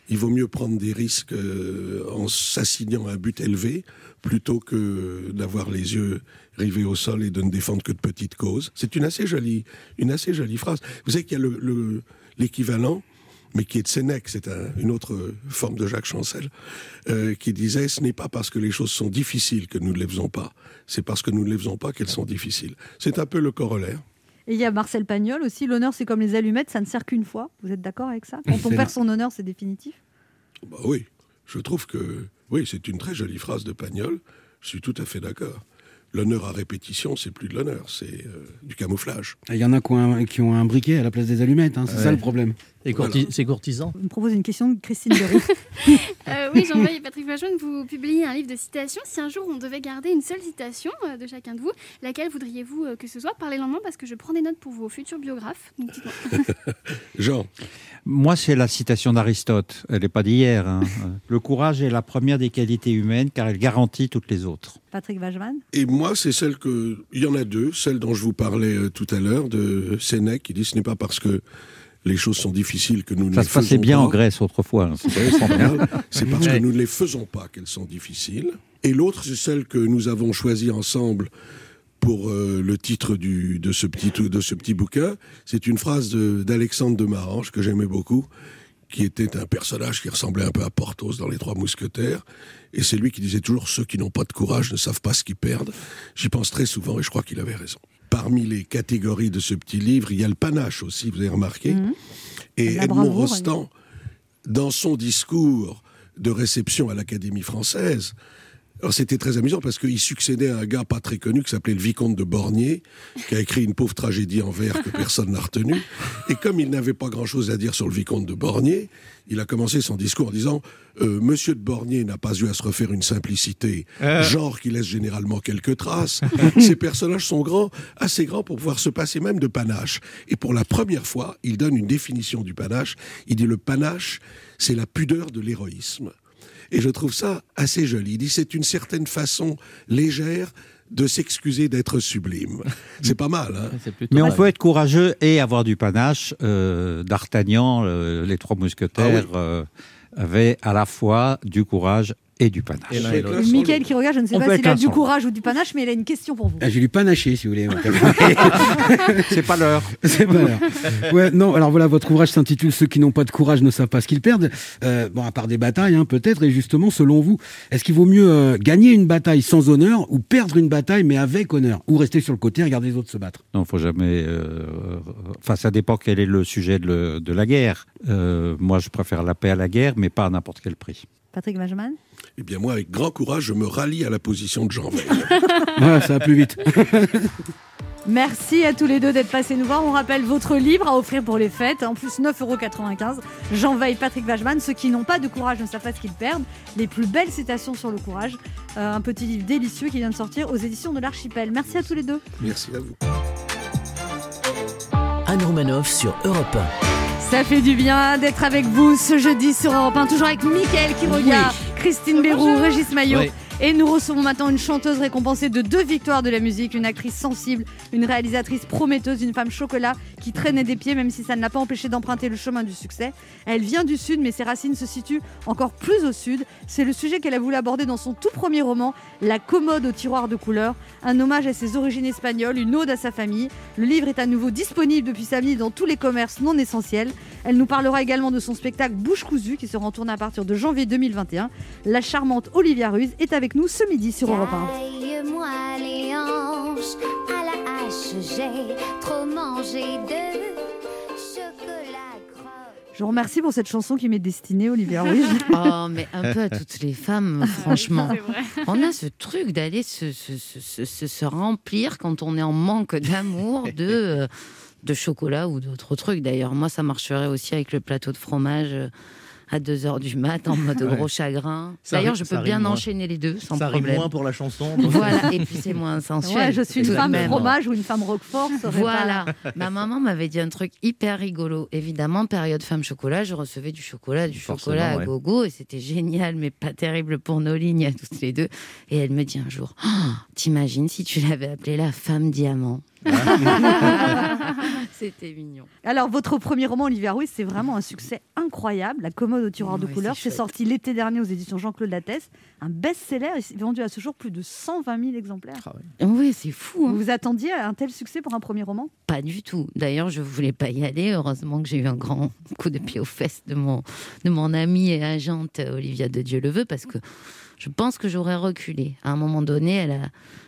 il vaut mieux prendre des risques euh, en s'assignant un but élevé plutôt que d'avoir les yeux rivés au sol et de ne défendre que de petites causes. C'est une assez jolie, une assez jolie phrase. Vous savez qu'il y a le- le- l'équivalent mais qui est de Sénèque, c'est un- une autre forme de Jacques Chancel, euh, qui disait ce n'est pas parce que les choses sont difficiles que nous ne les faisons pas, c'est parce que nous ne les faisons pas qu'elles sont difficiles. C'est un peu le corollaire. ». Et il y a Marcel Pagnol aussi, l'honneur c'est comme les allumettes, ça ne sert qu'une fois. Vous êtes d'accord avec ça? Quand on perd son honneur, c'est définitif? Bah oui, je trouve que oui, c'est une très jolie phrase de Pagnol. Je suis tout à fait d'accord. L'honneur à répétition, c'est plus de l'honneur, c'est euh, du camouflage. Il y en a qui ont un, qui ont un briquet à la place des allumettes, hein, c'est ça le problème. Et courti- c'est courtisan. Je me propose une question de Christine Béroux. Euh, oui, Jean-Veil et Patrick Vachon, vous publiez un livre de citations. Si un jour on devait garder une seule citation euh, de chacun de vous, laquelle voudriez-vous euh, que ce soit? Parlez lentement parce que je prends des notes pour vos futurs biographes. Donc, dites-moi. Jean, Moi, c'est la citation d'Aristote. Elle n'est pas d'hier. hein. Le courage est la première des qualités humaines car elle garantit toutes les autres. Patrick Vachman et moi, c'est celle que. Il y en a deux, celle dont je vous parlais euh, tout à l'heure, de Sénèque, qui dit ce n'est pas parce que les choses sont difficiles que nous ne Ça les se passait faisons bien pas. en Grèce autrefois. hein. C'est parce que nous ne les faisons pas qu'elles sont difficiles. Et l'autre, c'est celle que nous avons choisie ensemble pour euh, le titre du, de, ce petit, de ce petit bouquin. C'est une phrase de- d'Alexandre de Marange que j'aimais beaucoup, qui était un personnage qui ressemblait un peu à Porthos dans Les Trois Mousquetaires. Et c'est lui qui disait toujours Ceux qui n'ont pas de courage ne savent pas ce qu'ils perdent. J'y pense très souvent et je crois qu'il avait raison. Parmi les catégories de ce petit livre, il y a le panache aussi, vous avez remarqué. Et La Edmond bravoure, Rostand, dans son discours de réception à l'Académie française, c'était très amusant parce qu'il succédait à un gars pas très connu qui s'appelait le vicomte de Bornier, qui a écrit une pauvre tragédie en vers que personne n'a retenue. Et comme il n'avait pas grand-chose à dire sur le vicomte de Bornier, il a commencé son discours en disant euh, Monsieur de Bornier n'a pas eu à se refaire une simplicité, genre qui laisse généralement quelques traces. Ces personnages sont grands, assez grands pour pouvoir se passer même de panache. Et pour la première fois, il donne une définition du panache. Il dit le panache, c'est la pudeur de l'héroïsme. Et je trouve ça assez joli. Il dit c'est une certaine façon légère de s'excuser d'être sublime. C'est pas mal, hein Mais on peut être courageux et avoir du panache. Euh, D'Artagnan, euh, les trois mousquetaires, Ah euh, avaient à la fois du courage et du panache. Et. Michael qui regarde, je ne sais On pas s'il a du courage ou du panache, mais il a une question pour vous. Ah, J'ai lu panaché, si vous voulez. C'est pas l'heure. C'est pas l'heure. Ouais, non, alors voilà, votre ouvrage s'intitule Ceux qui n'ont pas de courage ne savent pas ce qu'ils perdent. Euh, bon, à part des batailles, hein, peut-être. Et justement, selon vous, est-ce qu'il vaut mieux euh, gagner une bataille sans honneur ou perdre une bataille mais avec honneur Ou rester sur le côté et regarder les autres se battre? Non, faut jamais. euh, Enfin, ça dépend quel est le sujet de, le- de la guerre. Euh, moi, je préfère la paix à la guerre, mais pas à n'importe quel prix. Patrick Benjamin Eh bien, moi, avec grand courage, je me rallie à la position de Jean Veil. Voilà, ça va plus vite. Merci à tous les deux d'être passés nous voir. On rappelle votre livre à offrir pour les fêtes. En plus, 9,95€. Jean Veil, Patrick Vachman. Ceux qui n'ont pas de courage ne savent pas ce qu'ils perdent. Les plus belles citations sur le courage. Euh, un petit livre délicieux qui vient de sortir aux éditions de l'Archipel. Merci à tous les deux. Merci à vous. Anne Romanoff sur Europe Ça fait du bien d'être avec vous ce jeudi sur Europe 1, toujours avec Mickaël qui regarde, Christine Bérou, Régis Maillot. Oui. Et nous recevons maintenant une chanteuse récompensée de deux victoires de la musique, une actrice sensible, une réalisatrice prometteuse, une femme chocolat qui traînait des pieds même si ça ne l'a pas empêché d'emprunter le chemin du succès. Elle vient du sud mais ses racines se situent encore plus au sud. C'est le sujet qu'elle a voulu aborder dans son tout premier roman, La commode au tiroir de couleurs, un hommage à ses origines espagnoles, une ode à sa famille. Le livre est à nouveau disponible depuis samedi dans tous les commerces non essentiels. Elle nous parlera également de son spectacle Bouche cousue qui sera en tournée à partir de janvier 2021. La charmante Olivia Ruiz est avec nous ce midi sur Europe 1. Taille-moi les hanches à la hache, j'ai trop mangé de chocolat croque. Je vous remercie pour cette chanson qui m'est destinée, Olivia Ruiz. Oh, mais un peu à toutes les femmes, franchement. On a ce truc d'aller se, se, se, se- se- se remplir quand on est en manque d'amour de, euh, de chocolat ou d'autres trucs. D'ailleurs, moi, ça marcherait aussi avec le plateau de fromage euh, à 2h du mat en mode Ouais. gros chagrin. D'ailleurs, je peux bien moins. enchaîner les deux sans ça rime problème. moins pour la chanson. donc- Voilà, et puis c'est moins sensuel. Ouais, je suis une femme même. fromage ou une femme roquefort. Voilà. pas- Ma maman m'avait dit un truc hyper rigolo. Évidemment, période femme chocolat, je recevais du chocolat, du Forcément, chocolat à ouais. gogo, et c'était génial, mais pas terrible pour nos lignes à toutes les deux. Et elle me dit un jour, Oh, t'imagines si tu l'avais appelée la femme diamant? C'était mignon. Alors, votre premier roman, Olivia Ruiz, c'est vraiment un succès incroyable. La commode au tiroir de Ouais, couleurs. c'est sorti l'été dernier aux éditions Jean-Claude Lattès. Un best-seller. Il s'est vendu à ce jour plus de 120 000 exemplaires. Ah ouais. Oui, c'est fou. hein. Vous vous attendiez à un tel succès pour un premier roman? Pas du tout. D'ailleurs, je voulais pas y aller. Heureusement que j'ai eu un grand coup de pied aux fesses de mon, de mon amie et agente Olivia de Dieu le veut, parce que je pense que j'aurais reculé. À un moment donné, elle a.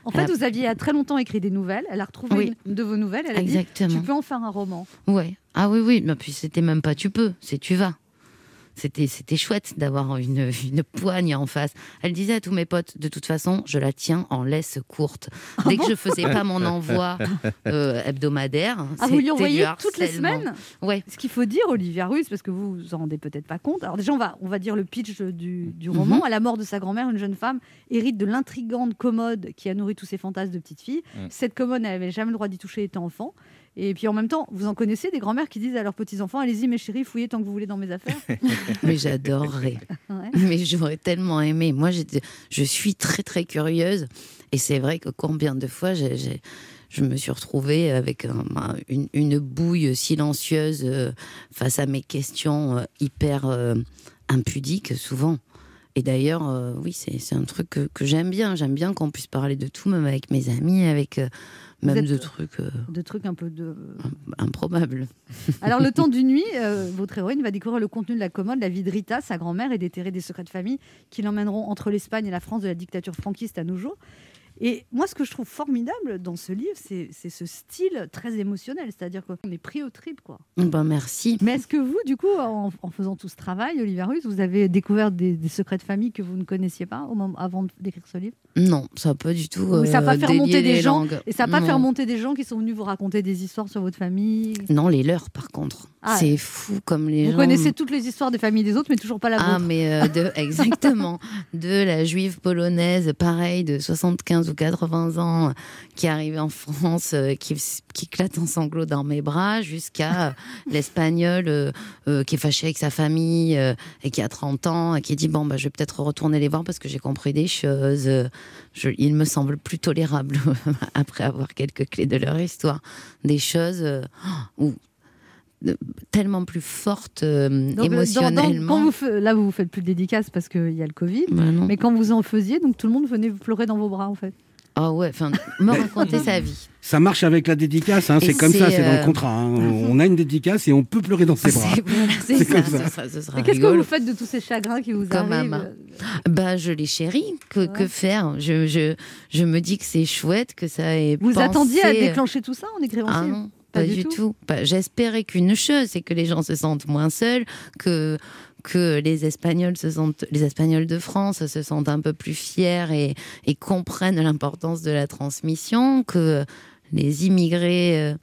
En Elle fait, a- vous aviez il y a très longtemps écrit des nouvelles. Elle a retrouvé Oui. une de vos nouvelles. Elle a dit Exactement. Tu peux en faire un roman. Ouais. Ah oui, oui. Mais puis c'était même pas tu peux, c'est tu vas. C'était, c'était chouette d'avoir une, une poigne en face. Elle disait à tous mes potes, de toute façon, je la tiens en laisse courte. Dès que je faisais pas mon envoi euh, hebdomadaire, Ah, vous lui envoyez toutes les semaines Ouais. Ce qu'il faut dire, Olivia Ruiz, parce que vous vous en rendez peut-être pas compte. Alors déjà, on va, on va dire le pitch du, du roman. À la mort de sa grand-mère, une jeune femme hérite de l'intrigante commode qui a nourri tous ses fantasmes de petite fille. Mm. Cette commode, elle n'avait jamais le droit d'y toucher étant enfant. Et puis en même temps, vous en connaissez des grand-mères qui disent à leurs petits-enfants Allez-y, mes chéris, fouillez tant que vous voulez dans mes affaires. Mais j'adorerais. Ouais. Mais j'aurais tellement aimé. Moi, je suis très très curieuse, et c'est vrai que combien de fois j'ai, je me suis retrouvée avec un- un- une, une bouille silencieuse euh, face à mes questions euh, hyper euh, impudiques souvent. Et d'ailleurs, oui, c'est, un truc que, que j'aime bien. J'aime bien qu'on puisse parler de tout, même avec mes amis, avec même de trucs euh, de trucs un peu de. improbables. Alors, le temps d'une nuit, euh, votre héroïne va découvrir le contenu de la commode, la vie de Rita, sa grand-mère, et déterrer des secrets de famille qui l'emmèneront entre l'Espagne et la France de la dictature franquiste à nos jours. Et moi, ce que je trouve formidable dans ce livre, c'est ce style très émotionnel, c'est-à-dire qu'on est pris au trip, quoi. Ben merci. Mais est-ce que vous, du coup, en, en faisant tout ce travail, Olivier Russe, vous avez découvert des, des secrets de famille que vous ne connaissiez pas au moment, avant d'écrire ce livre? Non, ça n'a pas du tout. Ou ça n'a pas euh, fait remonter des gens langues. Et ça n'a pas Non. fait remonter des gens qui sont venus vous raconter des histoires sur votre famille Non, les leurs, par contre. Ah, c'est fou comme les Vous gens. connaissez toutes les histoires des familles des autres, mais toujours pas la Ah, vôtre. mais euh, de, exactement. De la juive polonaise, pareil, de 75 ou 80 ans, qui arrive en France, euh, qui, qui éclate en sanglots dans mes bras, jusqu'à euh, l'espagnol euh, qui est fâché avec sa famille et qui a 30 ans, et qui dit Bon, bah, je vais peut-être retourner les voir parce que j'ai compris des choses. Il me semble plus tolérable, après avoir quelques clés de leur histoire, des choses où tellement plus fortes euh, Donc, euh, dans- dans- émotionnellement. quand vous là, vous vous faites plus de dédicaces parce qu'il y a le Covid. Bah mais quand vous en faisiez, donc tout le monde venait vous pleurer dans vos bras, en fait. Ah ouais, enfin, me raconter sa vie. Ça marche avec la dédicace, hein, c'est comme ça, c'est, c'est dans euh, le contrat. hein. On a une dédicace et on peut pleurer dans ses bras. C'est voilà, ça, sera- qu'est-ce que vous faites de tous ces chagrins qui vous Comme arrivent maman. Bah, je les chéris. Que, que faire? Je, je, je me dis que c'est chouette, que ça ait Vous pensé- attendiez à déclencher tout ça en écrivant Ah non, pas, du tout. Pas- J'espérais qu'une chose, c'est que les gens se sentent moins seuls, que que les Espagnols se sentent, les Espagnols de France se sentent un peu plus fiers et, et comprennent l'importance de la transmission, que les immigrés, euh,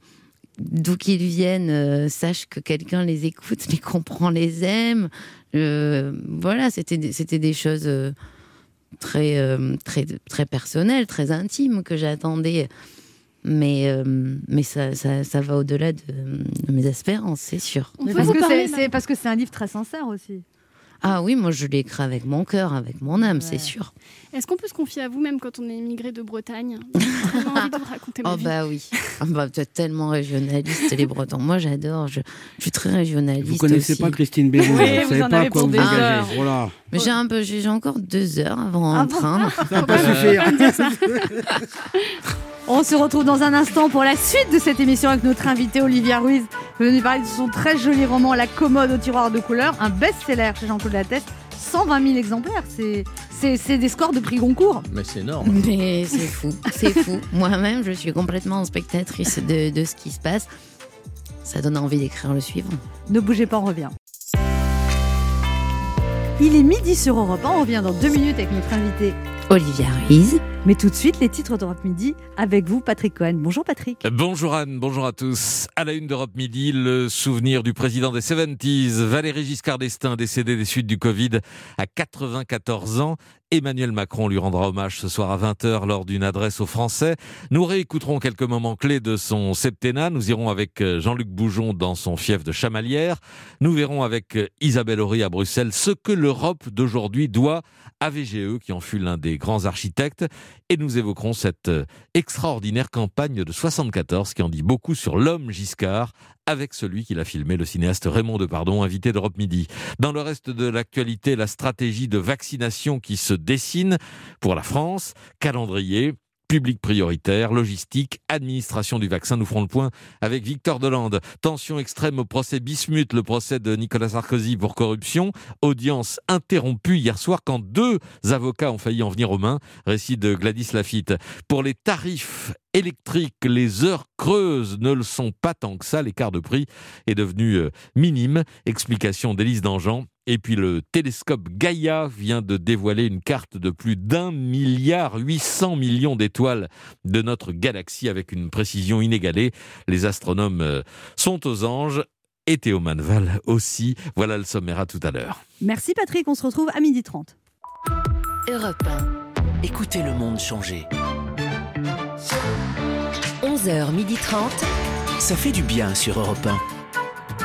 d'où qu'ils viennent, euh, sachent que quelqu'un les écoute, les comprend, les aime. Euh, voilà, c'était des- c'était des choses très très très personnelles, très intimes que j'attendais. Mais, euh, mais ça, ça, ça va au-delà de, de mes espérances, c'est sûr. Parce, que c'est- c'est parce que c'est un livre très sincère aussi. Ah oui, moi je l'ai écrit avec mon cœur, avec mon âme, c'est sûr. Est-ce qu'on peut se confier à vous même quand on est immigré de Bretagne J'ai vraiment envie de vous raconter ma Oh vie. bah oui, ah bah, vous êtes tellement régionaliste les Bretons. Moi j'adore, je, je suis très régionaliste. Vous connaissez aussi. pas Christine Béroux, Oui, vous vous savez en pas quoi pour vous des engagez. heures. Voilà. Mais j'ai un peu, j'ai encore deux heures avant un train. Ça va pas suffire. On se retrouve dans un instant pour la suite de cette émission avec notre invité Olivia Ruiz, venu parler de son très joli roman La commode au tiroir de couleur, un best-seller chez Jean-Claude Lattès, 120 000 exemplaires. C'est- C'est c'est des scores de prix Goncourt. Mais c'est énorme. Mais c'est fou, c'est fou. Moi-même, je suis complètement spectatrice de, de ce qui se passe. Ça donne envie d'écrire le suivant. Ne bougez pas, on revient. Il est midi sur Europe 1, on revient dans deux minutes avec notre invité Olivia Ruiz. Mais tout de suite, les titres d'Europe Midi avec vous, Patrick Cohen. Bonjour Patrick. Bonjour Anne, bonjour à tous. À la une d'Europe Midi, le souvenir du président des 70s, Valéry Giscard d'Estaing, décédé des suites du Covid à 94 ans. Emmanuel Macron lui rendra hommage ce soir à 20h lors d'une adresse aux Français. Nous réécouterons quelques moments clés de son septennat. Nous irons avec euh, Jean-Luc Boujon dans son fief de Chamalières. Nous verrons avec euh, Isabelle Horry à Bruxelles ce que l'Europe d'aujourd'hui doit à VGE, qui en fut l'un des grands architectes. Et nous évoquerons cette euh, extraordinaire campagne de 74 qui en dit beaucoup sur l'homme Giscard avec celui qui l'a filmé, le cinéaste Raymond Depardon, invité d'Europe Midi. Dans le reste de l'actualité, la stratégie de vaccination qui se dessine pour la France, calendrier, public prioritaire, logistique, administration du vaccin. Nous ferons le point avec Victor Delande. Tension extrême au procès Bismuth, le procès de Nicolas Sarkozy pour corruption. Audience interrompue hier soir quand deux avocats ont failli en venir aux mains. Récit de Gladys Lafitte. Pour les tarifs électriques, les heures creuses ne le sont pas tant que ça. L'écart de prix est devenu euh, minime. Explication d'Élise Dangean. Et puis le télescope Gaïa vient de dévoiler une carte de plus d'un milliard 800 millions d'étoiles de notre galaxie avec une précision inégalée. Les astronomes euh, sont aux anges et Théo Manval aussi. Voilà le sommaire à tout à l'heure. Merci Patrick, on se retrouve à midi 30. Europe 1. Écoutez le monde changer. 11h30. Ça fait du bien sur Europe 1.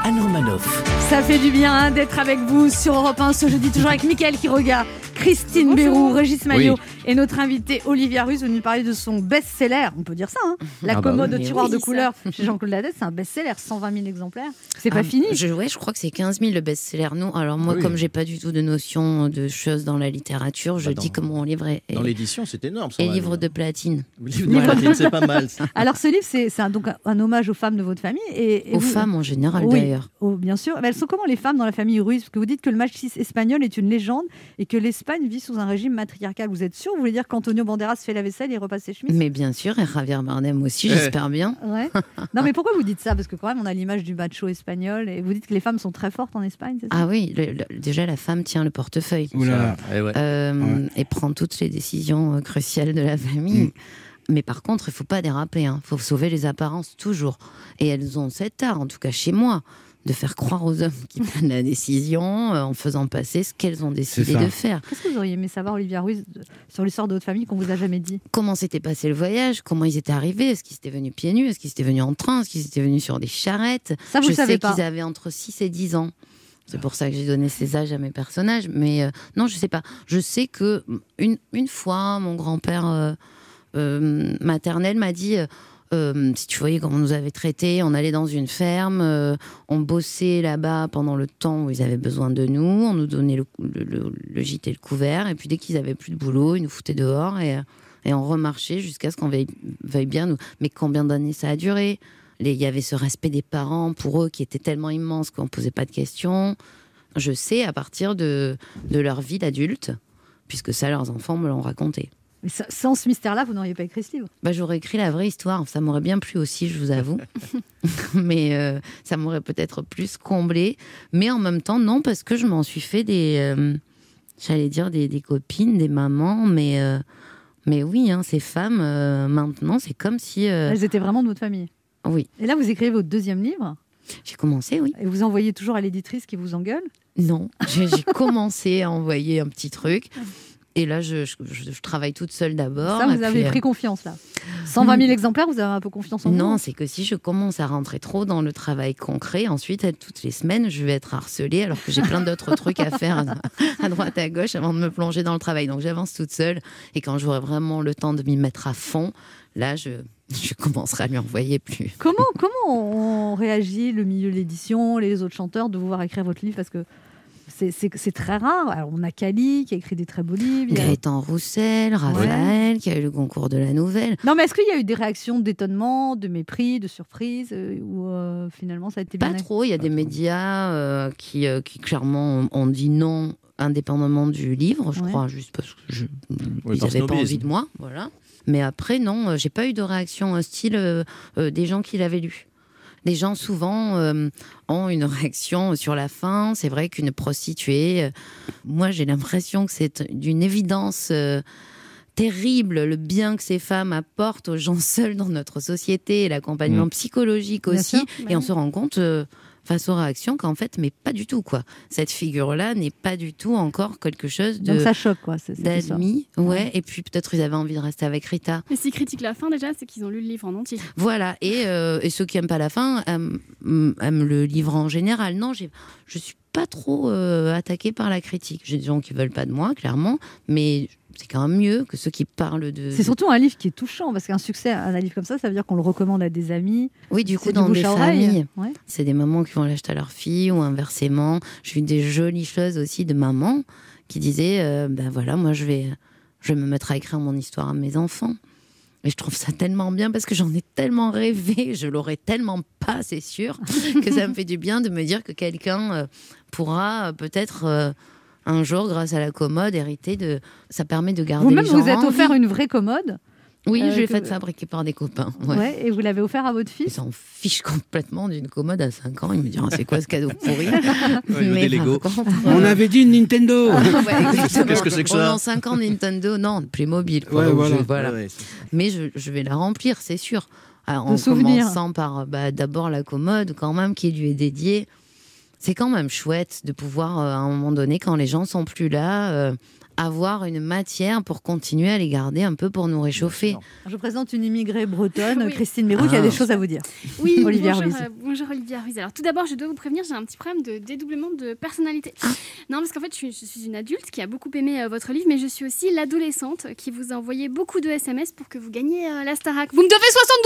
Anne Romanoff. Ça fait du bien hein, d'être avec vous sur Europe 1 ce jeudi, toujours avec Mickaël qui regarde, Christine Bérou, Régis Maillot Oui. et notre invité Olivia Russe venu parler de son best-seller. On peut dire ça, hein La Ah bah commode oui, au tiroir oui, de couleur chez Jean-Claude Ladet, c'est un best-seller, 120 000 exemplaires. C'est pas Ah, fini. Je, ouais, je crois que c'est 15 000 le best-seller. Non, alors moi, Oui. comme j'ai pas du tout de notion de choses dans la littérature, je Bah, dans- dis mon livre est, Dans l'édition, c'est énorme. 120 livre 000. de platine. Livre de platine, c'est pas mal. ça. Alors ce livre, c'est un, donc un hommage aux femmes de votre famille. Et, et Aux vous- femmes en général, Oui, d'ailleurs. oh, bien sûr. Mais elles sont comment les femmes dans la famille russe? Parce que vous dites que le match 6 espagnol est une légende et que l'Espagne vit sous un régime matriarcal. Vous êtes sûr? Vous voulez dire qu'Antonio Banderas fait la vaisselle et repasse ses chemises? Mais bien sûr, et Javier Bardem aussi, Eh. j'espère bien. Ouais. Non, mais pourquoi vous dites ça? Parce que quand même, on a l'image du macho espagnol et vous dites que les femmes sont très fortes en Espagne, c'est ça? Ah oui, le- le- déjà la femme tient le portefeuille là là. Eh ouais. Euh, et prend toutes les décisions euh, cruciales de la famille. Mais par contre, il faut pas déraper. Il faut sauver les apparences toujours. Et elles ont cet art, en tout cas chez moi, de faire croire aux hommes qui prennent la décision euh, en faisant passer ce qu'elles ont décidé de faire. Qu'est-ce que vous auriez aimé savoir, Olivia Ruiz, sur l'histoire de votre famille qu'on vous a jamais dit? Comment s'était passé le voyage? Comment ils étaient arrivés? Est-ce qu'ils étaient venus pieds nus? Est-ce qu'ils étaient venus en train? Est-ce qu'ils étaient venus sur des charrettes? Ça, vous Je savez sais qu'ils avaient entre 6 et 10 ans. C'est pour ça que j'ai donné ces âges à mes personnages. Mais euh, non, je sais pas. Je sais que une, une fois, mon grand-père euh, euh, maternel m'a dit euh, euh, si tu voyais comment on nous avait traités, on allait dans une ferme, on bossait là-bas pendant le temps où ils avaient besoin de nous, on nous donnait le, le, gîte et le couvert, et puis dès qu'ils avaient plus de boulot, ils nous foutaient dehors et, on remarchait jusqu'à ce qu'on veuille, veuille bien nous. Mais combien d'années ça a duré? Il y avait ce respect des parents pour eux qui était tellement immense qu'on ne posait pas de questions. Je sais à partir de, de leur vie d'adulte, puisque ça, leurs enfants me l'ont raconté. Mais ça- sans ce mystère-là, vous n'auriez pas écrit ce livre. Bah, j'aurais écrit la vraie histoire. Ça m'aurait bien plu aussi, je vous avoue. mais euh, ça m'aurait peut-être plus comblé. Mais en même temps, non, parce que je m'en suis fait des. euh, J'allais dire des, des copines, des mamans. Mais, euh, mais oui, hein, ces femmes, maintenant, c'est comme si. Elles étaient vraiment de votre famille. Oui. Et là, vous écrivez votre deuxième livre. J'ai commencé, oui. Et vous envoyez toujours à l'éditrice qui vous engueule? Non, j'ai commencé à envoyer un petit truc. Et là, je, je- je- je travaille toute seule d'abord. Ça, vous avez puis, euh, pris confiance là. 120 000 exemplaires, vous avez un peu confiance en vous Non, c'est que si je commence à rentrer trop dans le travail concret, ensuite, euh, toutes les semaines, je vais être harcelée alors que j'ai plein d'autres trucs à faire à- à droite, à gauche avant de me plonger dans le travail. Donc j'avance toute seule et quand j'aurai vraiment le temps de m'y mettre à fond, là, je, je commencerai à lui envoyer plus. Comment, comment on réagit, le milieu de l'édition, les autres chanteurs, de vous voir écrire votre livre? Parce que c'est- très rare. Alors, on a Cali qui a écrit des très beaux livres. il y a- Gaëtan Roussel, Raphaël, qui a eu le concours de la nouvelle. Non, mais est-ce qu'il y a eu des réactions d'étonnement, de mépris, de surprise euh, Ou euh, finalement, ça a été bien Pas trop. Il y a des médias euh, qui, euh, qui clairement ont, dit non indépendamment du livre, je Ouais. crois, juste parce que je, ils n'avaient pas envie de moi, voilà. Mais après, non, j'ai pas eu de réaction hostile euh, euh, des gens qui l'avaient lu. Les gens souvent euh, ont une réaction sur la fin. C'est vrai qu'une prostituée, euh, moi j'ai l'impression que c'est d'une évidence euh, terrible le bien que ces femmes apportent aux gens seuls dans notre société, l'accompagnement Mm. psychologique aussi. sûr. Et on se rend compte face aux réactions qu'en fait, mais pas du tout quoi. Cette figure-là n'est pas du tout encore quelque chose de Donc ça choque, quoi. d'admis. Ouais. Et puis peut-être ils avaient envie de rester avec Rita. Mais s'ils critiquent la fin, déjà, c'est qu'ils ont lu le livre en entier. Voilà. Et, euh, et ceux qui aiment pas la fin aiment, aiment le livre en général. Non, j'ai- je suis pas trop euh, attaquée par la critique. J'ai des gens qui veulent pas de moi, clairement, mais c'est quand même mieux que ceux qui parlent de. C'est surtout un livre qui est touchant, parce qu'un succès, un livre comme ça, ça veut dire qu'on le recommande à des amis. Oui, du coup, dans des familles, Ouais. c'est des mamans qui vont l'acheter à leur fille ou inversement. J'ai eu des jolies choses aussi de mamans qui disaient euh, ben voilà, moi je vais, je vais me mettre à écrire mon histoire à mes enfants. Et je trouve ça tellement bien parce que j'en ai tellement rêvé, je l'aurais tellement pas, c'est sûr, que ça me fait du bien de me dire que quelqu'un euh, pourra euh, peut-être un jour, grâce à la commode, hériter de. Ça permet de garder Vous-même, vous êtes en offert une vraie commode. Oui, euh, je l'ai que- faite fabriquer par des copains. Ouais. ouais. et vous l'avez offert à votre Ils fils. s'en fichent complètement d'une commode à 5 ans. Ils me diront, c'est quoi ce cadeau pourri Ouais, par Lego. contre, On euh, avait dit une Nintendo. ah, ouais. Qu'est-ce que c'est que ça Pendant 5 ans, Nintendo, non, Playmobil. quoi. Voilà. je- voilà. Ouais, ouais, c'est- Mais je, je vais la remplir, c'est sûr. Alors, De en souvenirs. commençant par bah, d'abord la commode, quand même, qui lui est dédiée. C'est quand même chouette de pouvoir, euh, à un moment donné, quand les gens sont plus là, euh, avoir une matière pour continuer à les garder un peu pour nous réchauffer. Je vous présente une immigrée bretonne, Oui. Christine Mérou, qui a Ah. des choses à vous dire. Oui, Olivia bonjour, Ruiz. euh, bonjour Olivia Ruiz. Alors tout d'abord, je dois vous prévenir, j'ai un petit problème de dédoublement de personnalité. Non, parce qu'en fait, je suis, je suis une adulte qui a beaucoup aimé euh, votre livre, mais je suis aussi l'adolescente qui vous a envoyé beaucoup de SMS pour que vous gagniez euh, la Starac. Vous me devez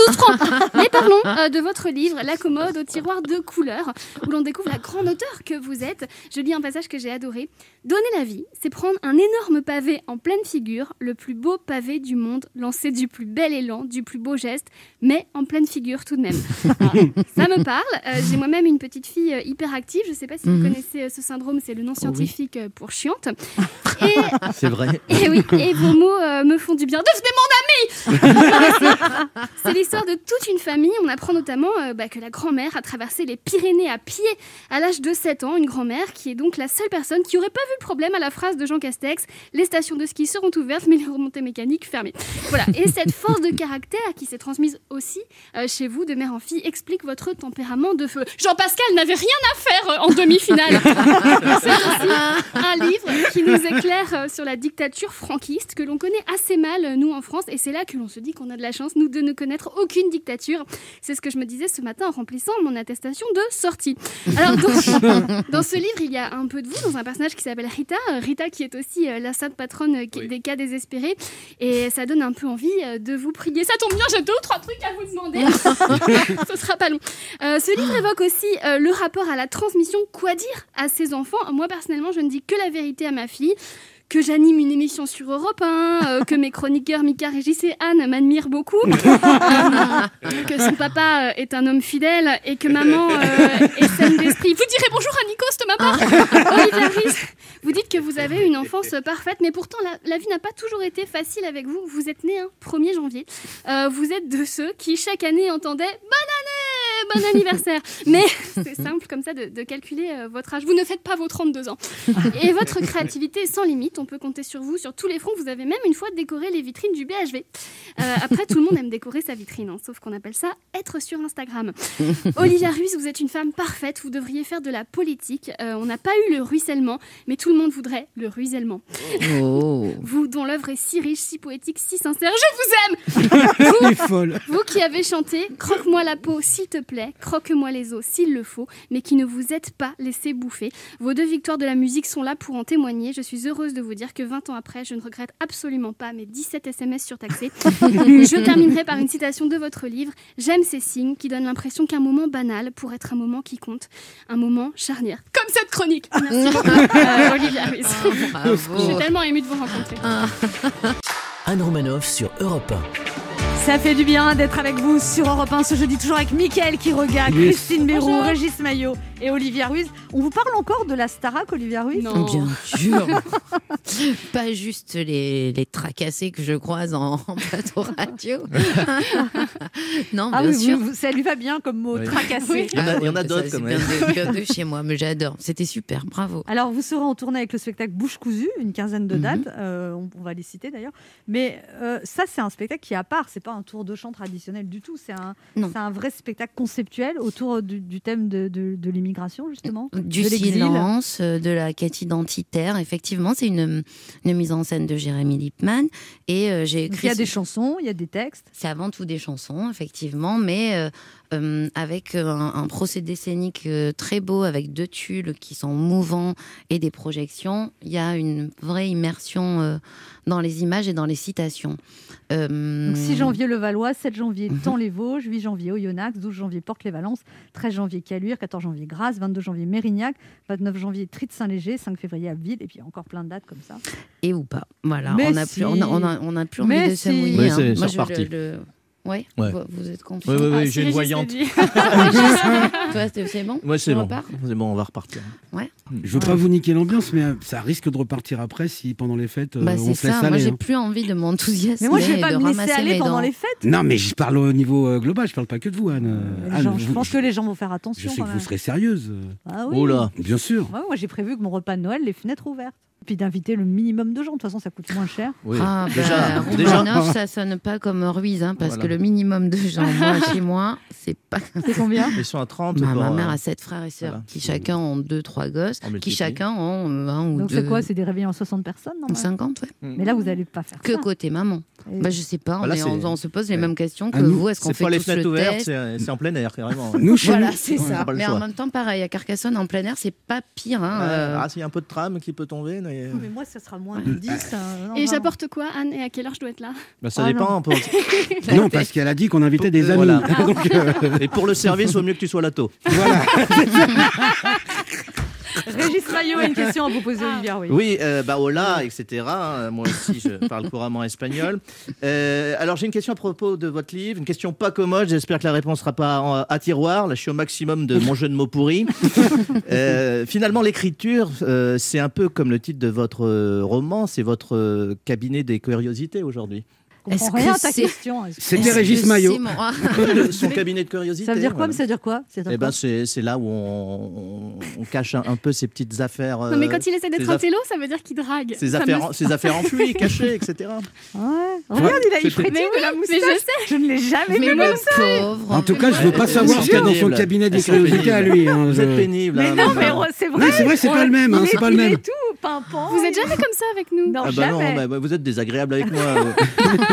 72 francs Mais parlons euh, de votre livre, La commode au tiroir de couleurs, où l'on découvre la grande auteure que vous êtes. Je lis un passage que j'ai adoré. Donner la vie, c'est prendre un énorme énorme pavé en pleine figure, le plus beau pavé du monde, lancé du plus bel élan, du plus beau geste, mais en pleine figure tout de même. Alors, ça me parle. Euh, J'ai moi-même une petite fille euh, hyperactive. Je ne sais pas si vous Mhm. connaissez euh, ce syndrome, c'est le nom oui. scientifique pour chiante. C'est vrai. Et oui, et vos mots euh, me font du bien. Devenez mon ami C'est l'histoire de toute une famille. On apprend notamment euh, bah, que la grand-mère a traversé les Pyrénées à pied à l'âge de 7 ans. Une grand-mère qui est donc la seule personne qui n'aurait pas vu le problème à la phrase de Jean Castex les stations de ski seront ouvertes, mais les remontées mécaniques fermées. Voilà. Et cette force de caractère qui s'est transmise aussi euh, chez vous, de mère en fille, explique votre tempérament de feu. Jean-Pascal n'avait rien à faire euh, en demi-finale. C'est aussi un livre qui nous éclaire euh, sur la dictature franquiste que l'on connaît assez mal, euh, nous, en France. Et c'est là que l'on se dit qu'on a de la chance, nous, de ne connaître aucune dictature. C'est ce que je me disais ce matin en remplissant mon attestation de sortie. Alors, dans, dans ce livre, il y a un peu de vous, dans un personnage qui s'appelle Rita. Rita qui est aussi euh, la sainte patronne des cas désespérés. Et ça donne un peu envie euh, de vous prier. Ça tombe bien, j'ai deux ou trois trucs à vous demander. ce sera pas long. Euh, ce livre évoque aussi euh, le rapport à la transmission. Quoi dire à ses enfants? Moi, personnellement, je ne dis que la vérité à ma fille. Que j'anime une émission sur Europe 1, euh, que mes chroniqueurs Mika, Régis et Anne m'admirent beaucoup, euh, que son papa euh, est un homme fidèle et que maman est saine d'esprit. Vous direz bonjour à Nikos de ma part. Ruiz, vous dites que vous avez une enfance parfaite, mais pourtant la, la vie n'a pas toujours été facile avec vous. Vous êtes né un 1er janvier. Vous êtes de ceux qui chaque année entendaient Bonne année, bon anniversaire. Mais c'est simple comme ça de, de calculer euh, votre âge. Vous ne faites pas vos 32 ans. Et votre créativité est sans limite. On peut compter sur vous sur tous les fronts. Vous avez même une fois décoré les vitrines du BHV. Euh, après, tout le monde aime décorer sa vitrine, hein, sauf qu'on appelle ça être sur Instagram. Olivia Ruiz, vous êtes une femme parfaite. Vous devriez faire de la politique. Euh, on n'a pas eu le ruissellement, mais tout le monde voudrait le ruissellement. Oh. Vous dont l'œuvre est si riche, si poétique, si sincère, je vous aime Elle est folle. Vous qui avez chanté Croque-moi la peau s'il te plaît, croque-moi les os s'il le faut, mais qui ne vous êtes pas laissé bouffer. Vos deux victoires de la musique sont là pour en témoigner. Je suis heureuse de vous dire que 20 ans après, je ne regrette absolument pas mes 17 SMS surtaxés. je terminerai par une citation de votre livre. J'aime ces signes qui donnent l'impression qu'un moment banal pour être un moment qui compte, un moment charnière. Comme cette chronique. Merci beaucoup, euh, Olivia Ruiz. bravo. Je suis tellement émue de vous rencontrer. Anne Romanoff sur Europe 1. Ça fait du bien d'être avec vous sur Europe 1 ce jeudi, toujours avec Mickaël qui regarde, Yes. Christine Béroux, Bonjour. Régis Maillot et Olivia Ruiz. On vous parle encore de la Starac, Olivia Ruiz Non. Bien sûr. Pas juste les, les tracassés que je croise en, en plateau radio. non, Ah bien oui, sûr. vous- ça lui va bien comme mot, Oui. tracassé. Il y en a, il y en a Ça, d'autres quand bien même. de, bien de chez moi, mais j'adore. C'était super, bravo. Alors, vous serez en tournée avec le spectacle Bouche cousue, une quinzaine de Mhm. dates. euh, on, on va les citer d'ailleurs. Mais euh, ça, c'est un spectacle qui est à part. C'est pas un tour de chant traditionnel du tout. C'est un, un vrai spectacle conceptuel autour du, du thème de, de- de l'immigration, justement. Du de l'exil. silence, euh, de la quête identitaire. Effectivement, c'est une, une mise en scène de Jérémy Lippmann. Et euh, j'ai écrit. il y a des chansons, il y a des textes. C'est avant tout des chansons, effectivement, mais euh, avec euh, un, un procédé scénique euh, très beau, avec deux tulles qui sont mouvants et des projections. Il y a une vraie immersion euh, dans les images et dans les citations. Euh, Donc 6 janvier Le Valois, 7 janvier Mhm. Temps-les-Vosges, 8 janvier Oyonnax, 12 janvier Porte-les-Valences, 13 janvier Caluire, 14 janvier Grasse, 22 janvier Mérignac, 29 janvier Tritte-Saint-Léger, 5 février Abbeville, et puis encore plein de dates comme ça. Et ou pas. Voilà, Mais on n'a si. plus, on a, on a- on a plus Mais envie de se si. mouiller. Oui, hein. Moi, je- le- le- Ouais, Ouais. Vous, vous êtes confiant. Oui, oui, oui, Ah, j'ai une voyante. Toi, c'est bon? Ouais, c'est On bon. repart? C'est bon, on va repartir. Ouais. Je veux pas vous niquer l'ambiance, mais euh, ça risque de repartir après si pendant les fêtes euh, Bah, on c'est se laisse ça. Moi, j'ai hein. plus envie de m'enthousiasmer. Mais moi, je vais et pas de me laisser ramasser aller pendant les fêtes. Non, mais je parle au niveau euh, global, je parle pas que de vous, Anne. Les Anne, gens- je pense que les gens vont faire je attention. sais quand que vous serez sérieuse. Ah oui. Oh là. Bien sûr. Ouais, moi, j'ai prévu que mon repas de Noël, les fenêtres ouvertes. Puis d'inviter le minimum de gens. De toute façon, ça coûte moins cher. Oui. Ah, bah, déjà, Romanov, déjà. ça sonne pas comme Ruiz, hein, parce Voilà. que le minimum de gens, moi, chez moi, c'est pas. C'est combien Ils sont à 30. Ma, ma euh, mère a sept frères et sœurs, voilà. qui chacun ont deux, trois gosses, On qui chacun ont euh, un ou Donc deux. c'est quoi? C'est des réveillons à 60 personnes normalement 50, ouais. Mais là, vous n'allez pas faire Que ça. côté maman. Et- Bah, je sais pas, Bah là, mais c'est- on, on se pose les Ouais. mêmes questions que Ah, nous, vous. Est-ce qu'on fait pas les fenêtres le ouvertes, test c'est c'est en plein air, carrément. Nous, chez Voilà, c'est ça. Mais en même temps, pareil, à Carcassonne, en plein air, c'est pas pire. Hein, euh, Ah, s'il y a un peu de tram qui peut tomber. Mais... Oui, Mais moi, ça sera moins de 10. euh, non, Et j'apporte quoi, Anne Et à quelle heure je dois être là Bah, ça Ah, dépend. Pour... Non, parce qu'elle a dit qu'on invitait des amis. Voilà. Donc, euh, Et pour le service, il vaut mieux que tu sois là tôt. voilà. Régis Maillot a une question à vous poser, Olivier Ruiz. Oui, euh, bah hola, etc. Moi aussi, je parle couramment espagnol. Euh, alors, j'ai une question à propos de votre livre, une question pas commode. J'espère que la réponse sera pas en- à tiroir. Là, je suis au maximum de mon jeu de mots pourri. Euh, finalement, l'écriture, euh, c'est un peu comme le titre de votre roman, c'est votre cabinet des curiosités aujourd'hui. Comprends rien à ta question. C'était Régis Maillot. Son cabinet de curiosité. Ça veut dire quoi voilà. Mais ça veut dire quoi C'est Eh ben, c'est là où on, cache un, un peu ses petites affaires. Non, mais euh, quand il essaie d'être un télo, ça veut dire qu'il drague. Ses Ça affaires, me- ses affaires enfouies, cachées, etc. Ouais. Regarde, il a c'était- frétille Mais de la oui, moustache. mais je sais. Je ne l'ai jamais Mais vu comme ça. En tout cas, je veux pas savoir ce qu'il y a dans son cabinet sont curiosités à lui. hein, Vous êtes pénible. Mais hein, non, maintenant. mais c'est vrai. Non, c'est vrai, c'est pas le même, hein, c'est est- pas le même. Vous êtes jamais comme ça avec nous Non, Ah bah non, jamais. bah, bah, vous êtes désagréable avec moi.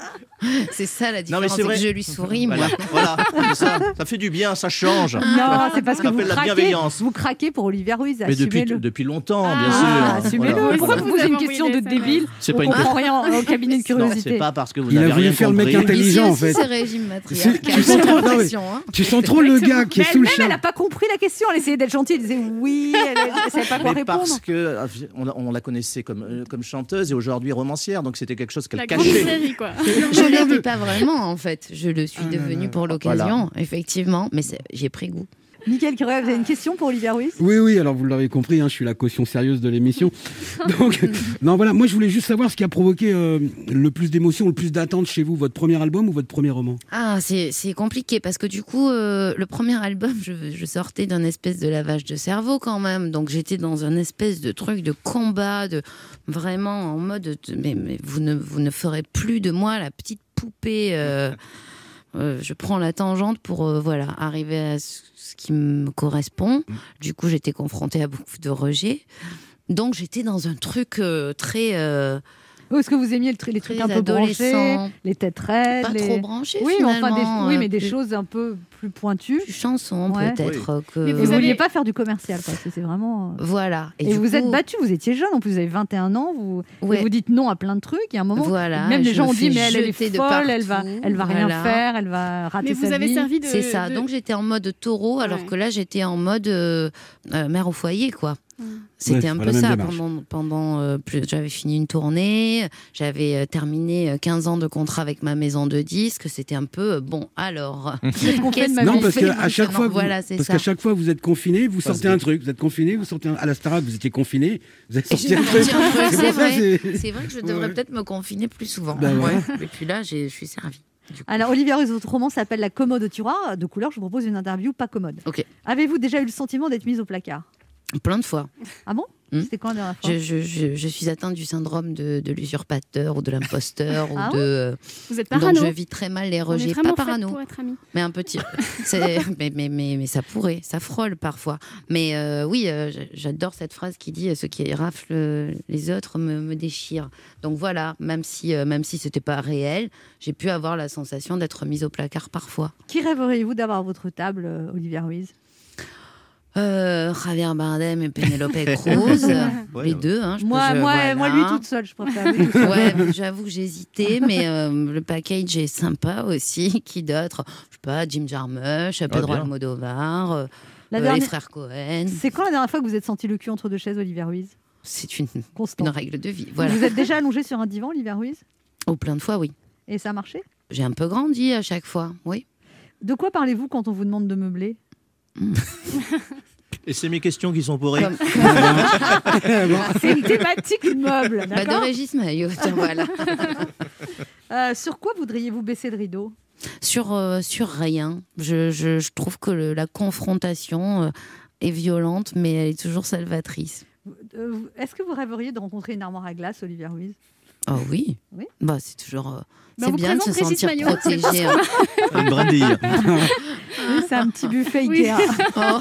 C'est ça la Non, différence, mais c'est que je lui souris, moi. Voilà, ça, ça fait du bien, ça change. Non, c'est parce Ça que vous s'appelle la craquez, bienveillance. vous craquez pour Olivier Ruiz. Mais depuis, depuis longtemps, bien Ah, sûr. assumez-le. Voilà. Pourquoi vous posez une question de débile C'est On pas une comprend rien au cabinet de curiosité. c'est pas parce que vous Il a voulu rien faire le mec intelligent, en fait. c'est régime Tu, matriarcal. tu sens trop, non, mais l'impression, hein. tu sens trop le gars qui est sous le elle-même, elle n'a pas compris la question. Elle essayait d'être gentille. Elle disait oui. Elle ne savait pas quoi Mais répondre. parce que euh, on, la- on la connaissait comme, euh, comme chanteuse et aujourd'hui romancière, donc c'était quelque chose qu'elle La grande cachait. Je ne l'étais pas vraiment, en fait. Je le suis devenue pour l'occasion, Voilà. effectivement. Mais j'ai pris goût. Nickel Curie, vous avez une question pour Olivier Ruiz? Oui, oui, alors vous l'avez compris, hein, je suis la caution sérieuse de l'émission. Donc, non, voilà, moi je voulais juste savoir ce qui a provoqué euh, le plus d'émotions, le plus d'attentes chez vous, votre premier album ou votre premier roman? Ah, c'est c'est compliqué parce que du coup, euh, le premier album, je, je sortais d'un espèce de lavage de cerveau quand même. Donc j'étais dans un espèce de truc de combat, de vraiment en mode, de- mais, mais vous, ne, vous ne ferez plus de moi la petite poupée. euh, euh, je prends la tangente pour euh, voilà arriver à ce, ce qui me correspond. Du coup, j'étais confrontée à beaucoup de rejets. Donc j'étais dans un truc euh, très euh, Ou est-ce que vous aimiez les trucs Très un peu branchés, les têtes raides Pas les- trop branchés, Oui, mais enfin, des, finalement, oui, euh, mais des plus- choses un peu plus pointues. plus chanson Ouais. peut-être que Et vous ne vouliez pas faire du commercial, quoi. C'est c'est vraiment. euh, Voilà. Et, du vous coup, êtes battu, vous étiez jeune, en plus vous avez 21 ans, vous, Ouais. et vous dites non à plein de trucs, y a un moment, Voilà, même les gens ont dit mais elle, elle est folle, elle va, elle va rien voilà. faire, elle va rater Mais vous sa avez vie. servi de. C'est ça. de- Donc j'étais en mode taureau, alors que là j'étais en mode euh, mère au foyer, quoi. C'était Ouais, un peu ça démarche. pendant, pendant euh, j'avais fini une tournée, j'avais euh, terminé euh, 15 ans de contrat avec ma maison de disques, c'était un peu euh, bon alors. qu'on fait de ma qu'est-ce Non, parce qu'à chaque fois, vous, voilà, parce qu'à chaque fois vous êtes confiné, vous sortez un truc, vous êtes confiné, vous sortez un... à la Starac, vous étiez confiné, vous Et sorti un truc. C'est vrai. c'est- C'est vrai que je devrais Ouais. peut-être me confiner plus souvent. Ouais. Ouais. Et puis là, je suis servie. Alors Olivier Ruiz, votre roman s'appelle La commode au tiroir de couleur. Je vous propose une interview pas commode. Ok. Avez-vous déjà eu le sentiment d'être mise au placard? Plein de fois. Ah bon Hmm. C'était quand la dernière fois Je, je- je- je suis atteinte du syndrome de, de l'usurpateur ou de l'imposteur Ah ou de. euh, Vous êtes donc parano. je vis très mal les rejets. Pas parano, pour être amis. mais un petit. mais, mais, mais, mais ça pourrait, ça frôle parfois. Mais euh, oui, euh, j'adore cette phrase qui dit Ce qui rafle les autres me, me déchire. Donc voilà, même si, même si c'était pas réel, j'ai pu avoir la sensation d'être mise au placard parfois. Qui rêveriez-vous d'avoir à votre table, Olivier Ruiz? Euh, Javier Bardem et Penelope Cruz, Ouais, les deux. Hein, je moi, moi, voilà. moi, lui toute seule, je préfère. lui. Ouais, j'avoue que j'ai hésité, mais euh, le package est sympa aussi. Qui d'autre? Je sais pas, Jim Jarmusch, Pedro bien. Almodovar, euh, La euh, dernière- les frères Cohen. C'est quand la dernière fois que vous êtes senti le cul entre deux chaises, Olivier Ruiz? C'est une, Constant. une règle de vie. Voilà. Vous êtes déjà allongé sur un divan, Olivier Ruiz? Oh, plein de fois, oui. Et ça a marché? J'ai un peu grandi à chaque fois, oui. De quoi parlez-vous quand on vous demande de meubler? Et c'est mes questions qui sont pourries. Comme- C'est une thématique meuble, Bah, de Régis Maillot, tiens, voilà. Euh, Sur quoi voudriez-vous baisser le rideau? Sur, euh, sur rien. Je, je- je trouve que le- la confrontation euh, est violente, mais elle est toujours salvatrice. Est-ce que vous rêveriez de rencontrer une armoire à glace, Olivier Ruiz? Oh oui. Oui. Bah, c'est toujours. euh, c'est bien de se sentir Maillot. protégé. hein. Une brindille. Oui, c'est un petit buffet Oui. Ikea. Oh.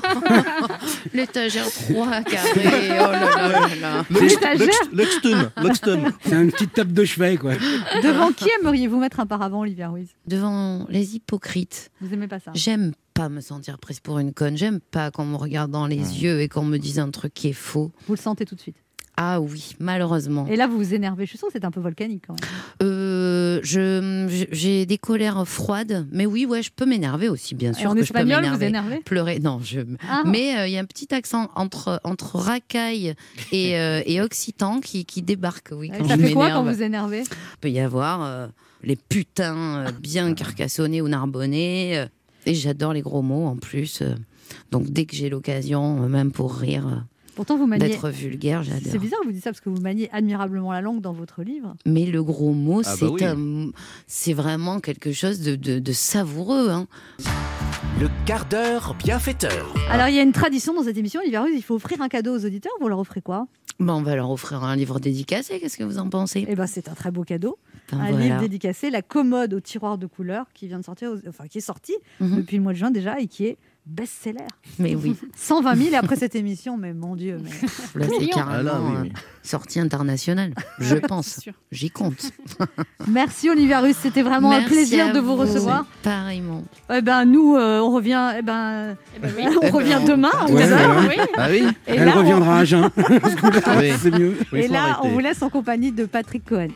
L'étagère 3 carré. Oh là là là là. L'étagère Luxton. Luxton. C'est une petite table de chevet, quoi. Devant qui aimeriez-vous mettre un paravent, Olivier Ruiz? Devant les hypocrites, Vous aimez pas ça? J'aime pas me sentir prise pour une conne. J'aime pas qu'on me regarde dans les yeux et qu'on me dise un truc qui est faux. Vous le sentez tout de suite? Ah oui, malheureusement. Et là, vous vous énervez. Je sûre que c'est un peu volcanique quand même. Euh, j'ai des colères froides, mais oui, ouais, je peux m'énerver aussi, bien Et sûr. en que je peux espagnol, vous m'énerver. énervez Pleurer, non. Je... Ah. Mais euh, il y a un petit accent entre, entre racaille et, euh, et occitan qui, qui débarque, oui. Quand Ça je fait quoi quand vous énervez Il peut y avoir les putains bien carcassonnés ou narbonnés. et j'adore les gros mots en plus. donc dès que j'ai l'occasion, même pour rire, Pourtant, vous maniez. d'être vulgaire, j'adore. C'est bizarre que vous dites ça parce que vous maniez admirablement la langue dans votre livre. Mais le gros mot, Ah bah c'est oui. un- c'est vraiment quelque chose de, de- de savoureux. hein. Le quart d'heure bienfaiteur. Alors, il y a une tradition dans cette émission, Olivier Ruiz, il faut offrir un cadeau aux auditeurs. Vous leur offrez quoi? Bon, on va leur offrir un livre dédicacé. Qu'est-ce que vous en pensez? Eh ben, c'est un très beau cadeau. Ben un voilà. livre dédicacé, La commode au tiroir de couleur, qui vient de sortir, aux- enfin qui est sorti Mhm. depuis le mois de juin déjà et qui est best-seller. Mais oui. 120 000 et après cette émission, mais mon Dieu. Mais... Là, c'est carrément Ah là, oui, oui. euh, sortie internationale, je pense. J'y compte. Merci Olivier Russe, c'était vraiment un plaisir à de vous recevoir. Pareillement. Eh ben nous, euh, on revient. Eh ben, ben oui. on revient demain à Ouais, 11h. voilà. Oui. Ah oui Et Elle là, on- reviendra à jeun. C'est mieux. Et là, on vous laisse en compagnie de Patrick Cohen.